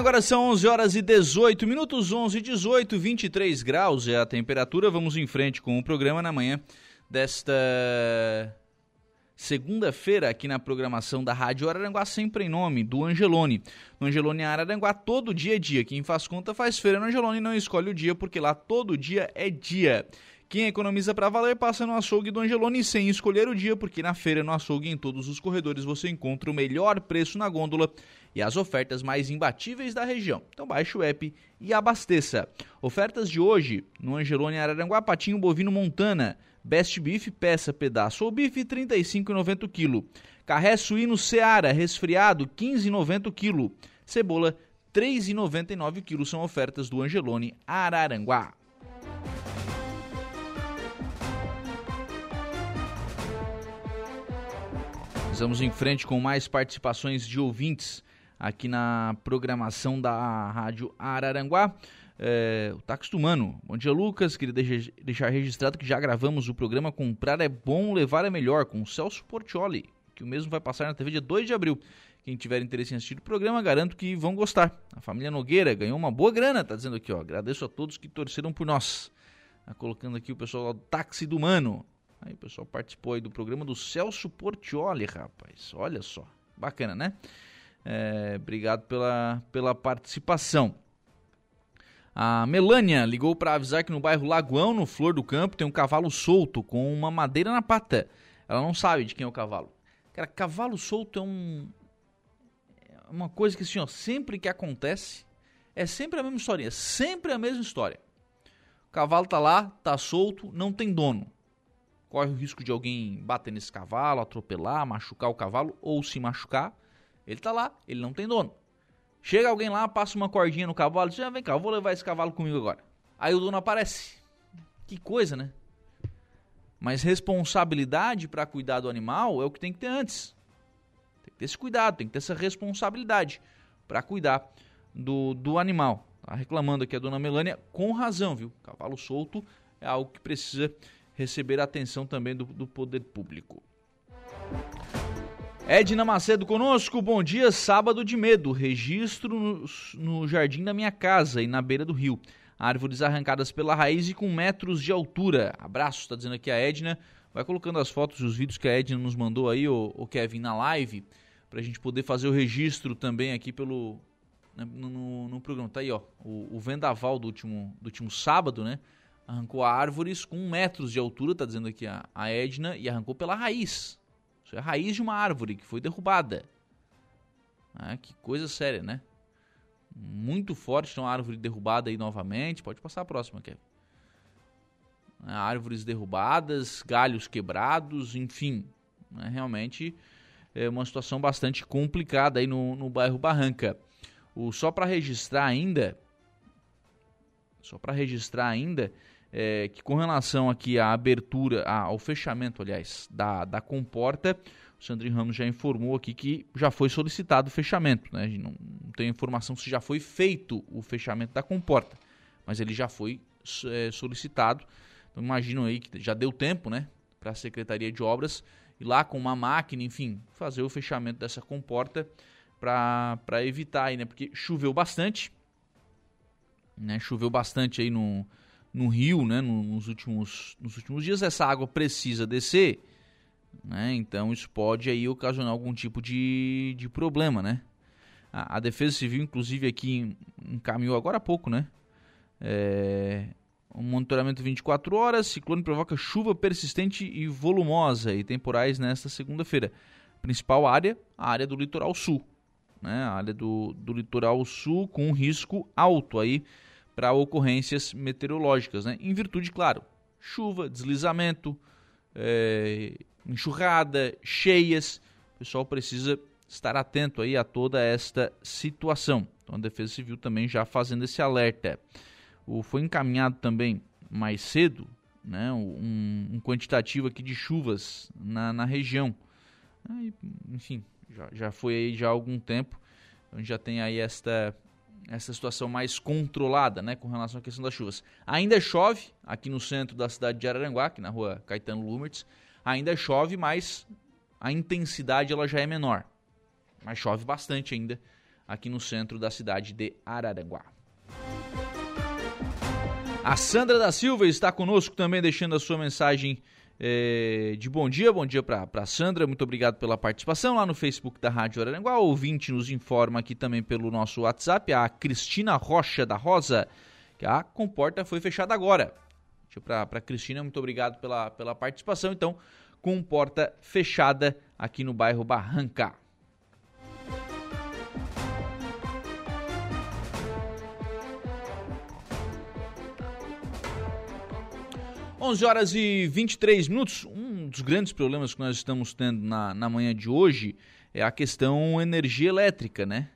Agora são 11 horas e 18 minutos, 11 e 18, 23 graus é a temperatura. Vamos em frente com o programa na manhã desta segunda-feira aqui na programação da Rádio Araranguá, sempre em nome do Angelone. No Angelone Araranguá, todo dia é dia. Quem faz conta faz feira no Angelone não escolhe o dia, porque lá todo dia é dia. Quem economiza para valer passa no açougue do Angelone sem escolher o dia, porque na feira, no açougue, em todos os corredores você encontra o melhor preço na gôndola e as ofertas mais imbatíveis da região. Então baixe o app e abasteça. Ofertas de hoje no Angelone Araranguá, patinho bovino Montana, Best Beef, peça, pedaço ou bife, R$ 35,90 kg. Carré suíno Seara, resfriado, R$ 15,90 kg. Cebola, R$ 3,99 kg. São ofertas do Angelone Araranguá. Vamos em frente com mais participações de ouvintes aqui na programação da Rádio Araranguá. É, o Táxi Humano. Bom dia, Lucas. Queria deixar registrado que já gravamos o programa Comprar é Bom, Levar é Melhor, com o Celso Portioli, que o mesmo vai passar na TV dia 2 de abril. Quem tiver interesse em assistir o programa, garanto que vão gostar. A família Nogueira ganhou uma boa grana, tá dizendo aqui, ó. Agradeço a todos que torceram por nós. Tá colocando aqui o pessoal do Táxi do Mano. Aí o pessoal participou aí do programa do Celso Portioli, rapaz. Olha só. Bacana, né? É, obrigado pela, pela participação. A Melânia ligou para avisar que no bairro Lagoão, no Flor do Campo, tem um cavalo solto com uma madeira na pata. Ela não sabe de quem é o cavalo. Cara, cavalo solto é um. É uma coisa que assim, ó, sempre que acontece, é sempre a mesma história. Sempre a mesma história. O cavalo tá lá, tá solto, não tem dono. Corre o risco de alguém bater nesse cavalo, atropelar, machucar o cavalo ou se machucar. Ele tá lá, ele não tem dono. Chega alguém lá, passa uma cordinha no cavalo diz: ah, vem cá, eu vou levar esse cavalo comigo agora. Aí o dono aparece. Que coisa, né? Mas responsabilidade para cuidar do animal é o que tem que ter antes. Tem que ter esse cuidado, tem que ter essa responsabilidade para cuidar do, do animal. Tá reclamando aqui a dona Melânia com razão, viu? Cavalo solto é algo que precisa receber a atenção também do, do poder público. Edna Macedo conosco, bom dia, sábado de medo, registro no, jardim da minha casa e na beira do rio. Árvores arrancadas pela raiz e com metros de altura. Abraço, está dizendo aqui a Edna. Vai colocando as fotos e os vídeos que a Edna nos mandou aí, o, o Kevin, na live, para a gente poder fazer o registro também aqui pelo né, no, no, no, programa. Tá aí, ó, o, o vendaval do último, do último sábado, né? Arrancou árvores com metros de altura, tá dizendo aqui a, a Edna, e arrancou pela raiz. Isso é a raiz de uma árvore que foi derrubada. Ah, que coisa séria, né? Muito forte, então árvore derrubada aí novamente. Pode passar a próxima, Kevin. Ah, árvores derrubadas, galhos quebrados, enfim. Né? Realmente é uma situação bastante complicada aí no, no bairro Barranca. O, só para registrar ainda, só para registrar ainda, é, que com relação aqui à abertura, ao fechamento, aliás, da, da comporta, o Sandrinho Ramos já informou aqui que já foi solicitado o fechamento. Né? Não, não tem informação se já foi feito o fechamento da comporta, mas ele já foi é, solicitado. Então imagino aí que já deu tempo né, para a Secretaria de Obras ir lá com uma máquina, enfim, fazer o fechamento dessa comporta para evitar aí, né? Porque choveu bastante, né? Choveu bastante aí no, no rio, né, nos, últimos, nos últimos dias, essa água precisa descer, né, então isso pode aí ocasionar algum tipo de, de problema, né. A, a Defesa Civil, inclusive, aqui encaminhou agora há pouco, né, é, um monitoramento 24 horas, ciclone provoca chuva persistente e volumosa e temporais nesta segunda-feira. Principal área, a área do litoral sul, né, a área do, do litoral sul com risco alto aí, para ocorrências meteorológicas, né? em virtude, claro, chuva, deslizamento, é, enxurrada, cheias. O pessoal precisa estar atento aí a toda esta situação. Então a Defesa Civil também já fazendo esse alerta. O, foi encaminhado também mais cedo né, um, um quantitativo aqui de chuvas na, na região. Aí, enfim, já, já foi aí já há algum tempo. Então já tem aí esta essa situação mais controlada, né, com relação à questão das chuvas. Ainda chove aqui no centro da cidade de Araranguá, aqui na rua Caetano Lumertz, ainda chove, mas a intensidade ela já é menor. Mas chove bastante ainda aqui no centro da cidade de Araranguá. A Sandra da Silva está conosco também, deixando a sua mensagem é, de bom dia, bom dia para Sandra, muito obrigado pela participação lá no Facebook da Rádio Araranguá. O ouvinte nos informa aqui também pelo nosso WhatsApp, a Cristina Rocha da Rosa, que a comporta foi fechada agora. Para Cristina, muito obrigado pela, pela participação. Então, comporta fechada aqui no bairro Barranca. 11 horas e 23 minutos. Um dos grandes problemas que nós estamos tendo na, na manhã de hoje é a questão energia elétrica, né?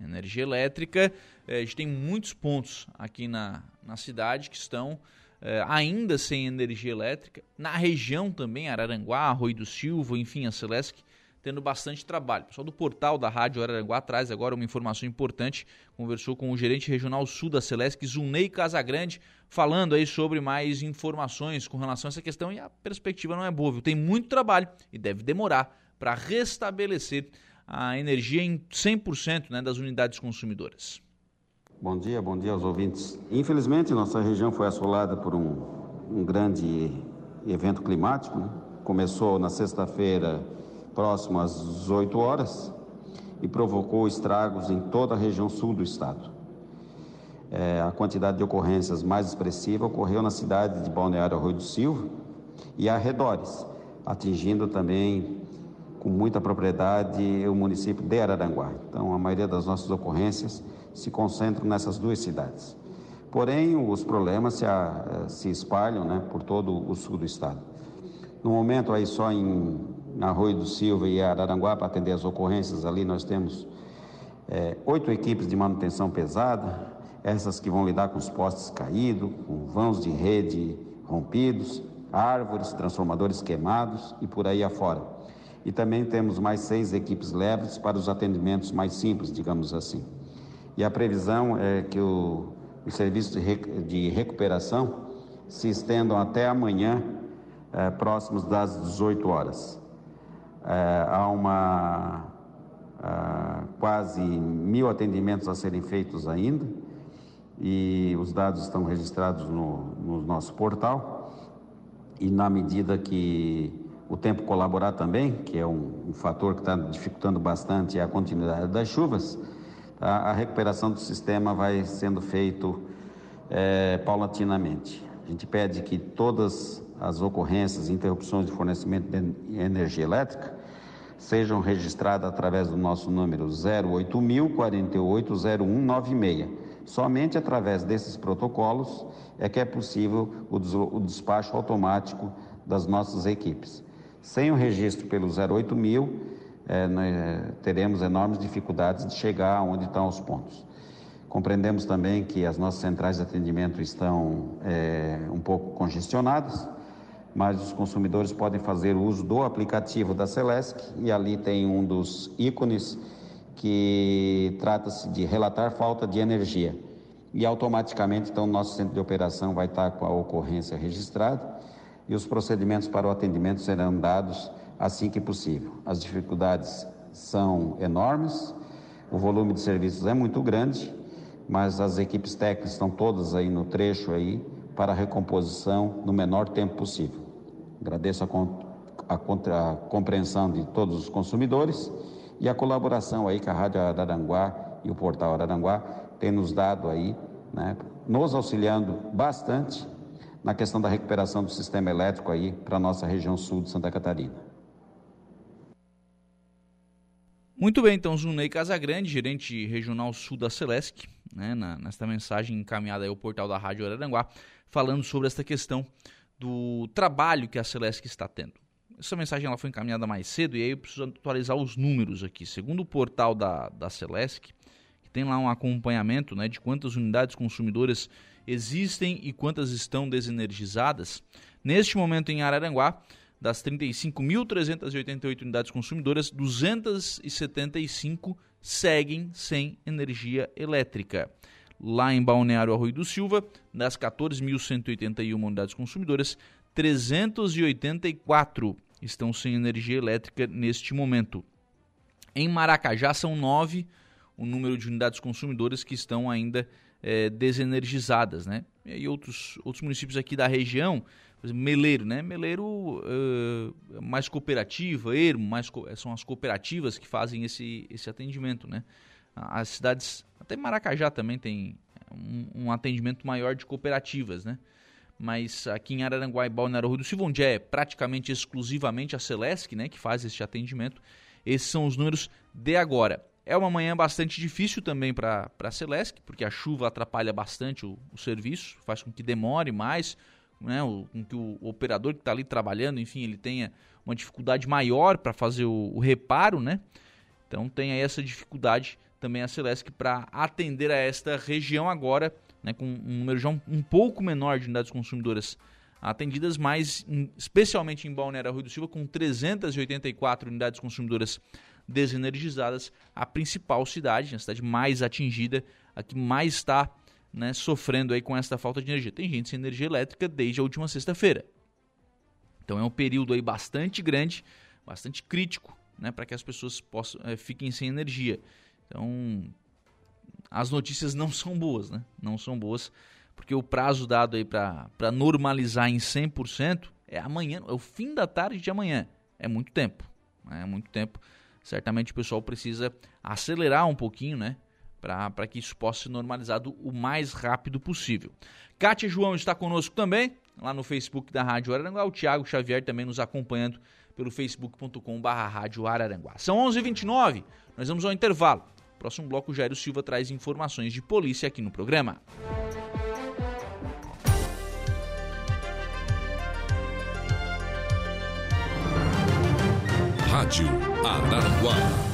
Energia elétrica, eh, a gente tem muitos pontos aqui na, na cidade que estão eh, ainda sem energia elétrica. Na região também, Araranguá, Arroio do Silva, enfim, a Celesc, tendo bastante trabalho. O pessoal do portal da Rádio Araranguá traz agora uma informação importante. Conversou com o gerente regional sul da Celesc, Zunei Casagrande, falando aí sobre mais informações com relação a essa questão e a perspectiva não é boa, viu? Tem muito trabalho e deve demorar para restabelecer a energia em 100% né, das unidades consumidoras. Bom dia, bom dia aos ouvintes. Infelizmente, nossa região foi assolada por um, um grande evento climático. Né? Começou na sexta-feira próximo às 8 horas e provocou estragos em toda a região sul do estado. É, a quantidade de ocorrências mais expressiva ocorreu na cidade de Balneário Arroio do Silva e arredores, atingindo também com muita propriedade o município de Araranguá. Então, a maioria das nossas ocorrências se concentram nessas duas cidades. Porém, os problemas se, a, se espalham né, por todo o sul do estado. No momento, aí só em Arroio do Silva e Araranguá, para atender as ocorrências ali, nós temos é, oito equipes de manutenção pesada, essas que vão lidar com os postes caídos, com vãos de rede rompidos, árvores, transformadores queimados e por aí afora. E também temos mais seis equipes leves para os atendimentos mais simples, digamos assim. E a previsão é que o, os serviços de, de recuperação se estendam até amanhã, é, próximos das 18 horas. É, há uma é, quase mil atendimentos a serem feitos ainda e os dados estão registrados no, no nosso portal e na medida que o tempo colaborar também, que é um, um fator que está dificultando bastante a continuidade das chuvas, tá? a recuperação do sistema vai sendo feito é, paulatinamente. A gente pede que todas as ocorrências, interrupções de fornecimento de energia elétrica sejam registradas através do nosso número 08000 480196. Somente através desses protocolos é que é possível o despacho automático das nossas equipes. Sem o registro pelo 08 mil, é, né, teremos enormes dificuldades de chegar onde estão os pontos. Compreendemos também que as nossas centrais de atendimento estão é, um pouco congestionadas, mas os consumidores podem fazer uso do aplicativo da Celesc e ali tem um dos ícones que trata-se de relatar falta de energia. E automaticamente, então, nosso centro de operação vai estar com a ocorrência registrada e os procedimentos para o atendimento serão dados assim que possível. As dificuldades são enormes, o volume de serviços é muito grande, mas as equipes técnicas estão todas aí no trecho aí para a recomposição no menor tempo possível. Agradeço a, a, a compreensão de todos os consumidores e a colaboração aí que a Rádio Araranguá e o Portal Araranguá têm nos dado aí, né, nos auxiliando bastante na questão da recuperação do sistema elétrico aí para a nossa região sul de Santa Catarina. Muito bem, então, Zunei Casagrande, gerente regional sul da Celesc, né, na, nesta mensagem encaminhada ao portal da Rádio Araranguá, falando sobre esta questão do trabalho que a Celesc está tendo. Essa mensagem ela foi encaminhada mais cedo e aí eu preciso atualizar os números aqui. Segundo o portal da, da Celesc, que tem lá um acompanhamento né, de quantas unidades consumidoras existem e quantas estão desenergizadas. Neste momento em Araranguá, das 35.388 unidades consumidoras, 275 seguem sem energia elétrica. Lá em Balneário Arroio do Silva, das 14.181 unidades consumidoras, 384 estão sem energia elétrica neste momento. Em Maracajá são nove o número de unidades consumidoras que estão ainda é, desenergizadas, né? E outros, outros municípios aqui da região, exemplo, Meleiro, né? Meleiro uh, mais cooperativa, Ermo, mais co são as cooperativas que fazem esse, esse atendimento, né? As cidades, até Maracajá também tem um, um atendimento maior de cooperativas, né? Mas aqui em Araranguá e Balneário do Silva, onde é praticamente exclusivamente a Celesc, né, que faz esse atendimento, esses são os números de agora. É uma manhã bastante difícil também para a Celesc, porque a chuva atrapalha bastante o, o, serviço, faz com que demore mais, né, o, com que o, o operador que está ali trabalhando, enfim, ele tenha uma dificuldade maior para fazer o, o, reparo, né? Então tem aí essa dificuldade também a Celesc para atender a esta região agora, né, com um número já um, um pouco menor de unidades consumidoras atendidas, mas em, especialmente em Balneário Rui do Silva, com 384 unidades consumidoras desenergizadas, a principal cidade, a cidade mais atingida, a que mais está né, sofrendo aí com esta falta de energia. Tem gente sem energia elétrica desde a última sexta-feira. Então é um período aí bastante grande, bastante crítico, né, para que as pessoas possam, é, fiquem sem energia. Então as notícias não são boas, né? Não são boas, porque o prazo dado aí para normalizar em 100% é amanhã, é o fim da tarde de amanhã. É muito tempo, né? é muito tempo. Certamente o pessoal precisa acelerar um pouquinho, né? para que isso possa ser normalizado o mais rápido possível. Kátia João está conosco também, lá no Facebook da Rádio Araranguá. O Thiago Xavier também nos acompanhando pelo facebook.com.br Rádio Araranguá. São 11h29, nós vamos ao intervalo. Próximo bloco, Jairo Silva traz informações de polícia aqui no programa. Rádio Araranguá.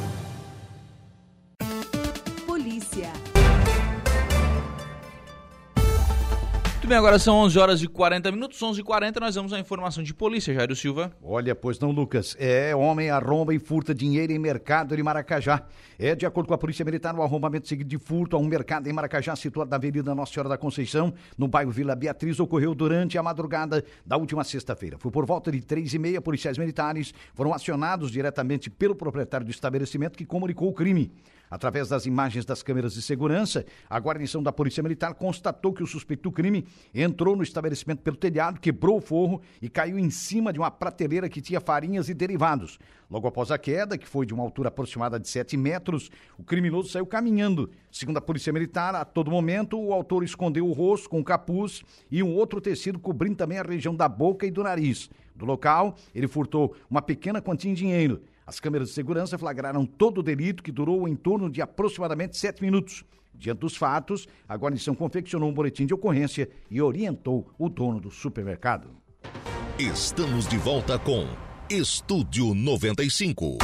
Muito bem, agora são 11 horas e 40 minutos, 11 e 40 nós vamos à informação de polícia, Jairo Silva. Olha, pois não, Lucas, é homem arromba e furta dinheiro em mercado de Maracajá. É, de acordo com a Polícia Militar, o arrombamento seguido de furto a um mercado em Maracajá, situado na Avenida Nossa Senhora da Conceição, no bairro Vila Beatriz, ocorreu durante a madrugada da última sexta-feira. Foi por volta de três e meia, policiais militares foram acionados diretamente pelo proprietário do estabelecimento que comunicou o crime. Através das imagens das câmeras de segurança, a guarnição da Polícia Militar constatou que o suspeito do crime entrou no estabelecimento pelo telhado, quebrou o forro e caiu em cima de uma prateleira que tinha farinhas e derivados. Logo após a queda, que foi de uma altura aproximada de 7 metros, o criminoso saiu caminhando. Segundo a Polícia Militar, a todo momento o autor escondeu o rosto com um capuz e um outro tecido cobrindo também a região da boca e do nariz. Do local, ele furtou uma pequena quantia em dinheiro. As câmeras de segurança flagraram todo o delito, que durou em torno de aproximadamente sete minutos. Diante dos fatos, a guarnição confeccionou um boletim de ocorrência e orientou o dono do supermercado. Estamos de volta com Estúdio 95.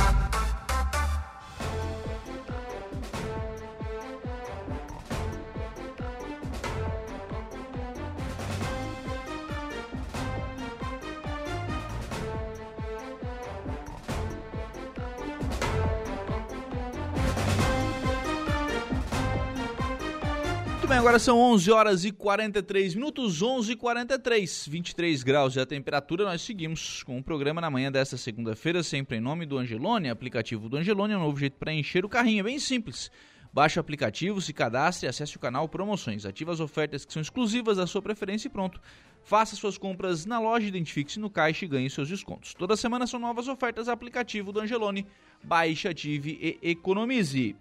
São 11 horas e 43 minutos, 11 e 43, 23 graus é a temperatura. Nós seguimos com o programa na manhã desta segunda-feira, sempre em nome do Angelone, aplicativo do Angelone, é um novo jeito para encher o carrinho, é bem simples. Baixe o aplicativo, se cadastre, acesse o canal Promoções, ative as ofertas que são exclusivas da sua preferência e pronto. Faça suas compras na loja, identifique-se no caixa e ganhe seus descontos. Toda semana são novas ofertas aplicativo do Angelone. Baixe, ative e economize.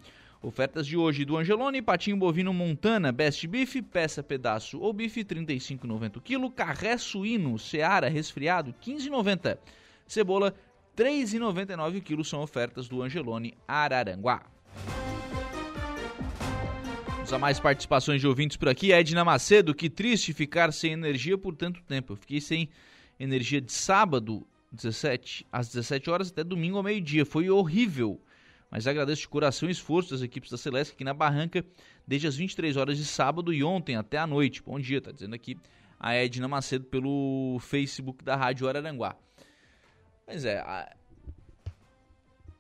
Ofertas de hoje do Angelone, patinho bovino Montana, best beef, peça pedaço ou bife 35,90 kg, carré suíno, seara resfriado 15,90. Cebola 3,99 kg são ofertas do Angelone Araranguá. Vamos a mais participações de ouvintes por aqui. Edna Macedo, que triste ficar sem energia por tanto tempo. Eu fiquei sem energia de sábado 17 às 17 horas até domingo ao meio-dia. Foi horrível mas agradeço de coração e esforço das equipes da Celeste aqui na Barranca desde as 23 horas de sábado e ontem até a noite. Bom dia, tá dizendo aqui a Edna Macedo pelo Facebook da Rádio Araranguá. Mas é, a...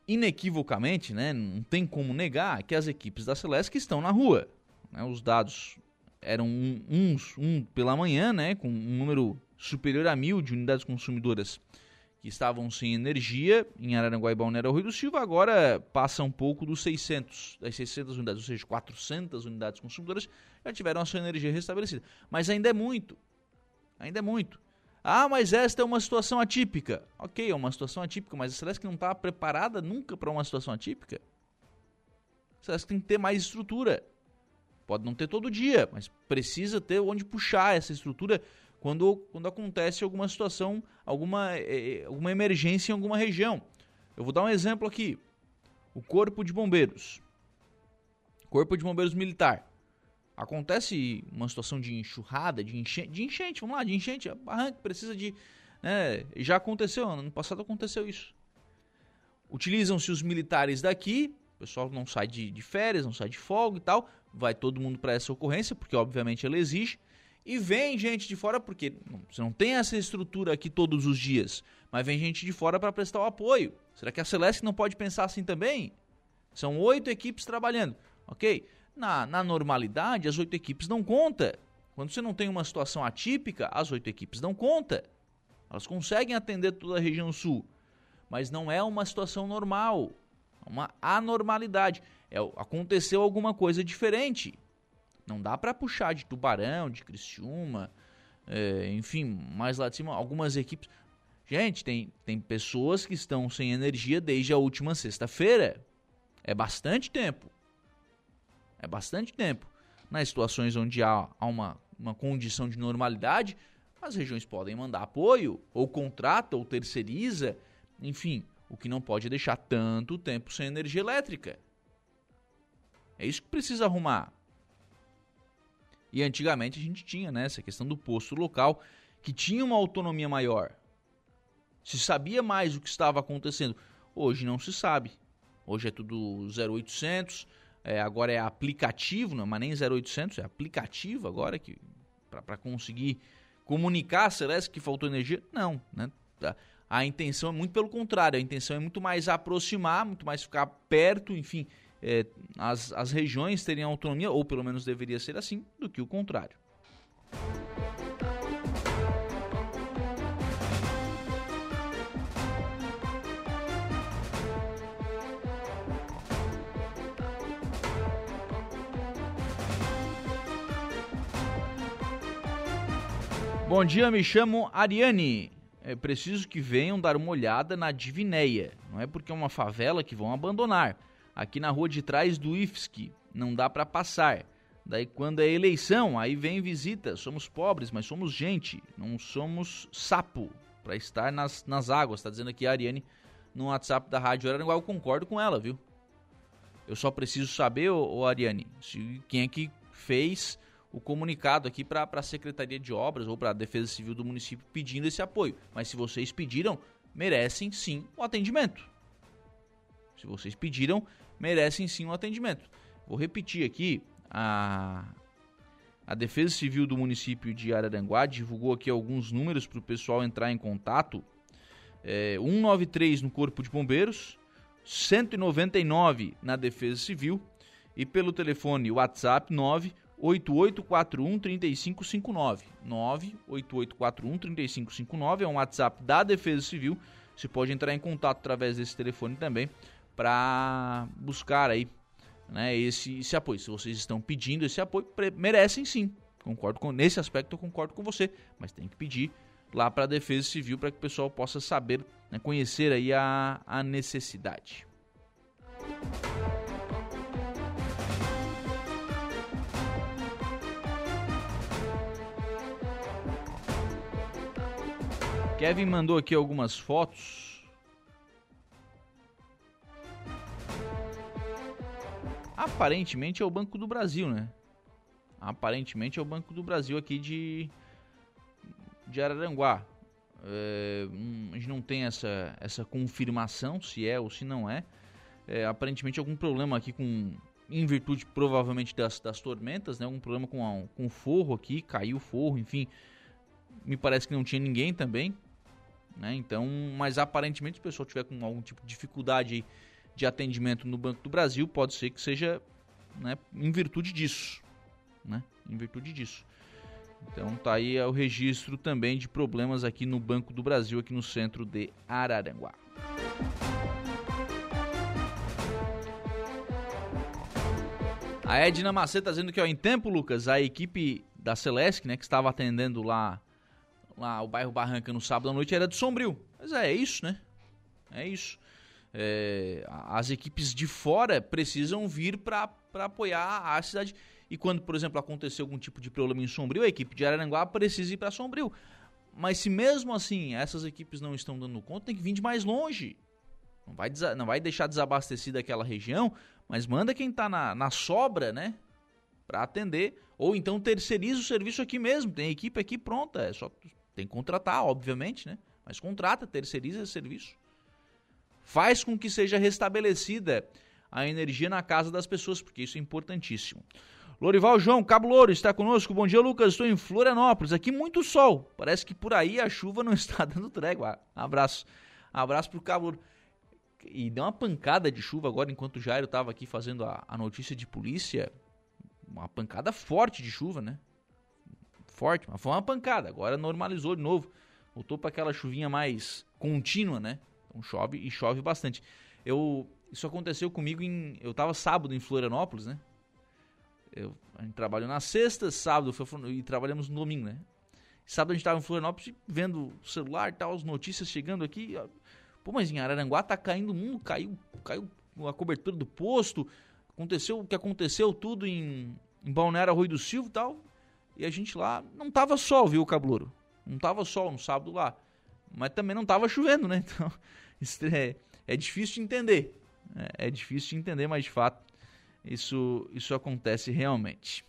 inequivocamente, né, não tem como negar que as equipes da Celeste estão na rua. Né, os dados eram uns um pela manhã, né, com um número superior a mil de unidades consumidoras que estavam sem energia em Araranguá e Balneário Rio do Silva, agora passa um pouco dos 600, das 600 unidades, ou seja, 400 unidades consumidoras já tiveram a sua energia restabelecida. Mas ainda é muito, ainda é muito. Ah, mas esta é uma situação atípica. Ok, é uma situação atípica, mas a Celeste não está preparada nunca para uma situação atípica. A Celeste tem que ter mais estrutura. Pode não ter todo dia, mas precisa ter onde puxar essa estrutura quando, quando acontece alguma situação, alguma, é, alguma emergência em alguma região. Eu vou dar um exemplo aqui. O Corpo de Bombeiros. Corpo de Bombeiros Militar. Acontece uma situação de enxurrada, de enchente, de enchente, vamos lá, de enchente, a barranca precisa de. Né, já aconteceu, ano passado aconteceu isso. Utilizam-se os militares daqui, o pessoal não sai de, de férias, não sai de folga e tal, vai todo mundo para essa ocorrência, porque obviamente ela exige. E vem gente de fora, porque você não tem essa estrutura aqui todos os dias, mas vem gente de fora para prestar o apoio. Será que a Celeste não pode pensar assim também? São oito equipes trabalhando, ok? Na, na normalidade, as oito equipes não conta. Quando você não tem uma situação atípica, as oito equipes não conta. Elas conseguem atender toda a região sul, mas não é uma situação normal, é uma anormalidade. É, aconteceu alguma coisa diferente. Não dá para puxar de Tubarão, de Criciúma, é, enfim, mais lá de cima, algumas equipes. Gente, tem, tem pessoas que estão sem energia desde a última sexta-feira. É bastante tempo. É bastante tempo. Nas situações onde há, há uma, uma condição de normalidade, as regiões podem mandar apoio, ou contrata, ou terceiriza, enfim, o que não pode deixar tanto tempo sem energia elétrica. É isso que precisa arrumar. E antigamente a gente tinha né, essa questão do posto local, que tinha uma autonomia maior. Se sabia mais o que estava acontecendo. Hoje não se sabe. Hoje é tudo 0800, é, agora é aplicativo, não é nem 0800, é aplicativo agora que para conseguir comunicar a Celeste que faltou energia. Não, né? A intenção é muito pelo contrário, a intenção é muito mais aproximar, muito mais ficar perto, enfim, é, as, as regiões teriam autonomia, ou pelo menos deveria ser assim, do que o contrário. Bom dia, me chamo Ariane. É preciso que venham dar uma olhada na Divinéia. Não é porque é uma favela que vão abandonar aqui na rua de trás do IFSC, não dá para passar. Daí quando é eleição, aí vem visita. Somos pobres, mas somos gente, não somos sapo para estar nas, nas águas. Tá dizendo aqui a Ariane no WhatsApp da Rádio Araranguá. Eu concordo com ela, viu? Eu só preciso saber, ô, ô Ariane, se, quem é que fez o comunicado aqui para a Secretaria de Obras ou para a Defesa Civil do município pedindo esse apoio. Mas se vocês pediram, merecem sim o atendimento. Se vocês pediram, merecem sim um atendimento. Vou repetir aqui, a, a Defesa Civil do município de Araranguá divulgou aqui alguns números para o pessoal entrar em contato. É, 193 no Corpo de Bombeiros, 199 na Defesa Civil e pelo telefone WhatsApp 98841 3559. 98841 3559 é um WhatsApp da Defesa Civil. Você pode entrar em contato através desse telefone também para buscar aí né, esse, esse apoio. Se vocês estão pedindo esse apoio, merecem sim. Concordo com nesse aspecto, eu concordo com você, mas tem que pedir lá para a Defesa Civil para que o pessoal possa saber, né, conhecer aí a, a necessidade. Kevin mandou aqui algumas fotos Aparentemente é o Banco do Brasil, né? Aparentemente é o Banco do Brasil aqui de, de Araranguá. É, a gente não tem essa, essa confirmação se é ou se não é. é aparentemente algum problema aqui com em virtude provavelmente das, das tormentas, né? Algum problema com, a, com o forro aqui, caiu o forro, enfim. Me parece que não tinha ninguém também, né? Então, mas aparentemente se o pessoal tiver com algum tipo de dificuldade aí de atendimento no Banco do Brasil, pode ser que seja né, em virtude disso. Né, em virtude disso. Então tá aí o registro também de problemas aqui no Banco do Brasil, aqui no centro de Araranguá. A Edna Maceta tá dizendo que ó, em tempo, Lucas, a equipe da Celeste, né, que estava atendendo lá, lá o bairro Barranca no sábado à noite, era de Sombrio. Mas é, é isso, né? É isso é, as equipes de fora precisam vir para apoiar a cidade. E quando, por exemplo, acontecer algum tipo de problema em Sombrio, a equipe de Araranguá precisa ir para Sombrio. Mas se mesmo assim essas equipes não estão dando conta, tem que vir de mais longe. Não vai, não vai deixar desabastecida aquela região, mas manda quem está na, na sobra, né? para atender, ou então terceiriza o serviço aqui mesmo, tem equipe aqui pronta, é só tem que contratar, obviamente, né? Mas contrata, terceiriza esse serviço. Faz com que seja restabelecida a energia na casa das pessoas, porque isso é importantíssimo. Lorival João, Cabo Louro, está conosco. Bom dia, Lucas. Estou em Florianópolis. Aqui muito sol. Parece que por aí a chuva não está dando trégua. Abraço. Abraço para o Cabo Louro. E deu uma pancada de chuva agora, enquanto o Jairo estava aqui fazendo a, a notícia de polícia. Uma pancada forte de chuva, né? Forte, mas foi uma pancada. Agora normalizou de novo. Voltou para aquela chuvinha mais contínua, né? Então chove e chove bastante. Eu, isso aconteceu comigo em. Eu tava sábado em Florianópolis, né? Eu, a gente trabalhou na sexta, sábado foi, e trabalhamos no domingo, né? Sábado a gente tava em Florianópolis vendo o celular e tal, as notícias chegando aqui. Pô, mas em Araranguá tá caindo o mundo, caiu, caiu a cobertura do posto. Aconteceu o que aconteceu tudo em, em Balneário Arroio do Silva e tal. E a gente lá não tava sol, viu, Cablouro? Não tava sol no sábado lá. Mas também não tava chovendo, né? Então, é, é difícil de entender. É, é difícil de entender, mas de fato isso, isso acontece realmente.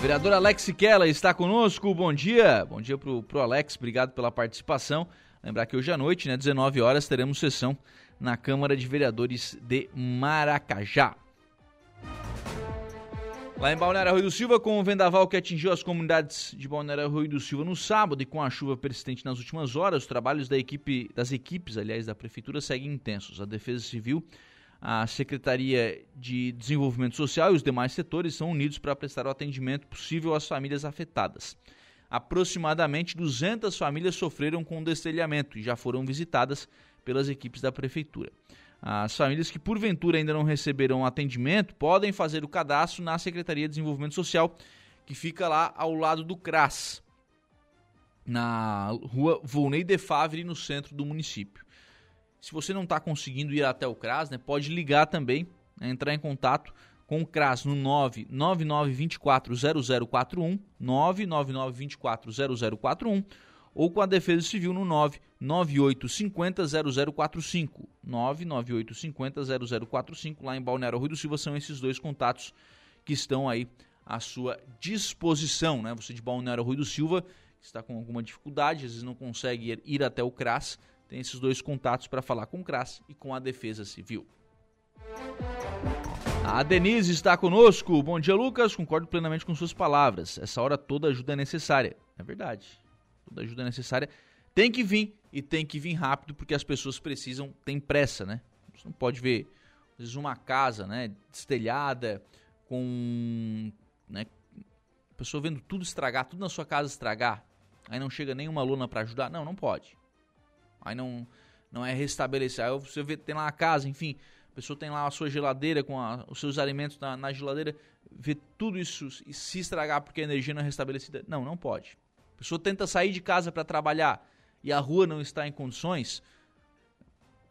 Vereador Alex Keller está conosco. Bom dia. Bom dia pro, pro Alex. Obrigado pela participação. Lembrar que hoje à noite, né, 19 horas, teremos sessão na Câmara de Vereadores de Maracajá. Lá em Balneário Rui do Silva, com o vendaval que atingiu as comunidades de Balneário Rui do Silva no sábado e com a chuva persistente nas últimas horas, os trabalhos da equipe, das equipes, aliás, da prefeitura seguem intensos. A Defesa Civil, a Secretaria de Desenvolvimento Social e os demais setores são unidos para prestar o atendimento possível às famílias afetadas. Aproximadamente 200 famílias sofreram com o destelhamento e já foram visitadas pelas equipes da prefeitura. As famílias que porventura ainda não receberam atendimento podem fazer o cadastro na Secretaria de Desenvolvimento Social, que fica lá ao lado do CRAS, na rua Volney de Favre, no centro do município. Se você não está conseguindo ir até o CRAS, né, pode ligar também, né, entrar em contato com o CRAS no 999240041, 999240041 ou com a Defesa Civil no 998500045. 998500045 lá em Balneário Rui do Silva são esses dois contatos que estão aí à sua disposição, né? Você de Balneário Rui do Silva que está com alguma dificuldade, às vezes não consegue ir até o CRAS, tem esses dois contatos para falar com o CRAS e com a Defesa Civil. A Denise está conosco. Bom dia, Lucas. Concordo plenamente com suas palavras. Essa hora toda ajuda é necessária. É verdade toda ajuda necessária, tem que vir e tem que vir rápido porque as pessoas precisam, tem pressa, né? Você não pode ver, às vezes, uma casa, né, destelhada, com, né, a pessoa vendo tudo estragar, tudo na sua casa estragar, aí não chega nenhuma lona para ajudar, não, não pode. Aí não, não é restabelecer, aí você vê, tem lá a casa, enfim, a pessoa tem lá a sua geladeira com a, os seus alimentos na, na geladeira, vê tudo isso e se estragar porque a energia não é restabelecida, não, não pode. A pessoa tenta sair de casa para trabalhar e a rua não está em condições.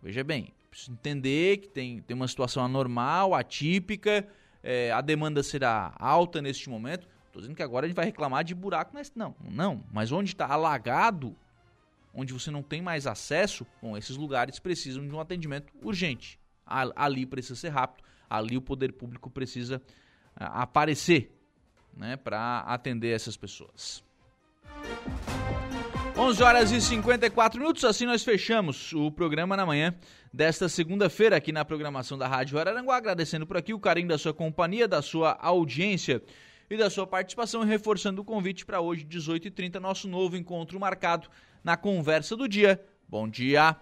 Veja bem, preciso entender que tem, tem uma situação anormal, atípica, é, a demanda será alta neste momento. Estou dizendo que agora a gente vai reclamar de buraco nesse. Não, não. Mas onde está alagado, onde você não tem mais acesso, bom, esses lugares precisam de um atendimento urgente. Ali precisa ser rápido, ali o poder público precisa aparecer né, para atender essas pessoas. 11 horas e 54 minutos, assim nós fechamos o programa na manhã desta segunda-feira aqui na programação da Rádio Araranguá, agradecendo por aqui o carinho da sua companhia, da sua audiência e da sua participação e reforçando o convite para hoje, 18h30, nosso novo encontro marcado na Conversa do Dia. Bom dia!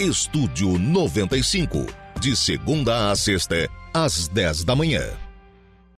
Estúdio 95, de segunda a sexta, às 10 da manhã.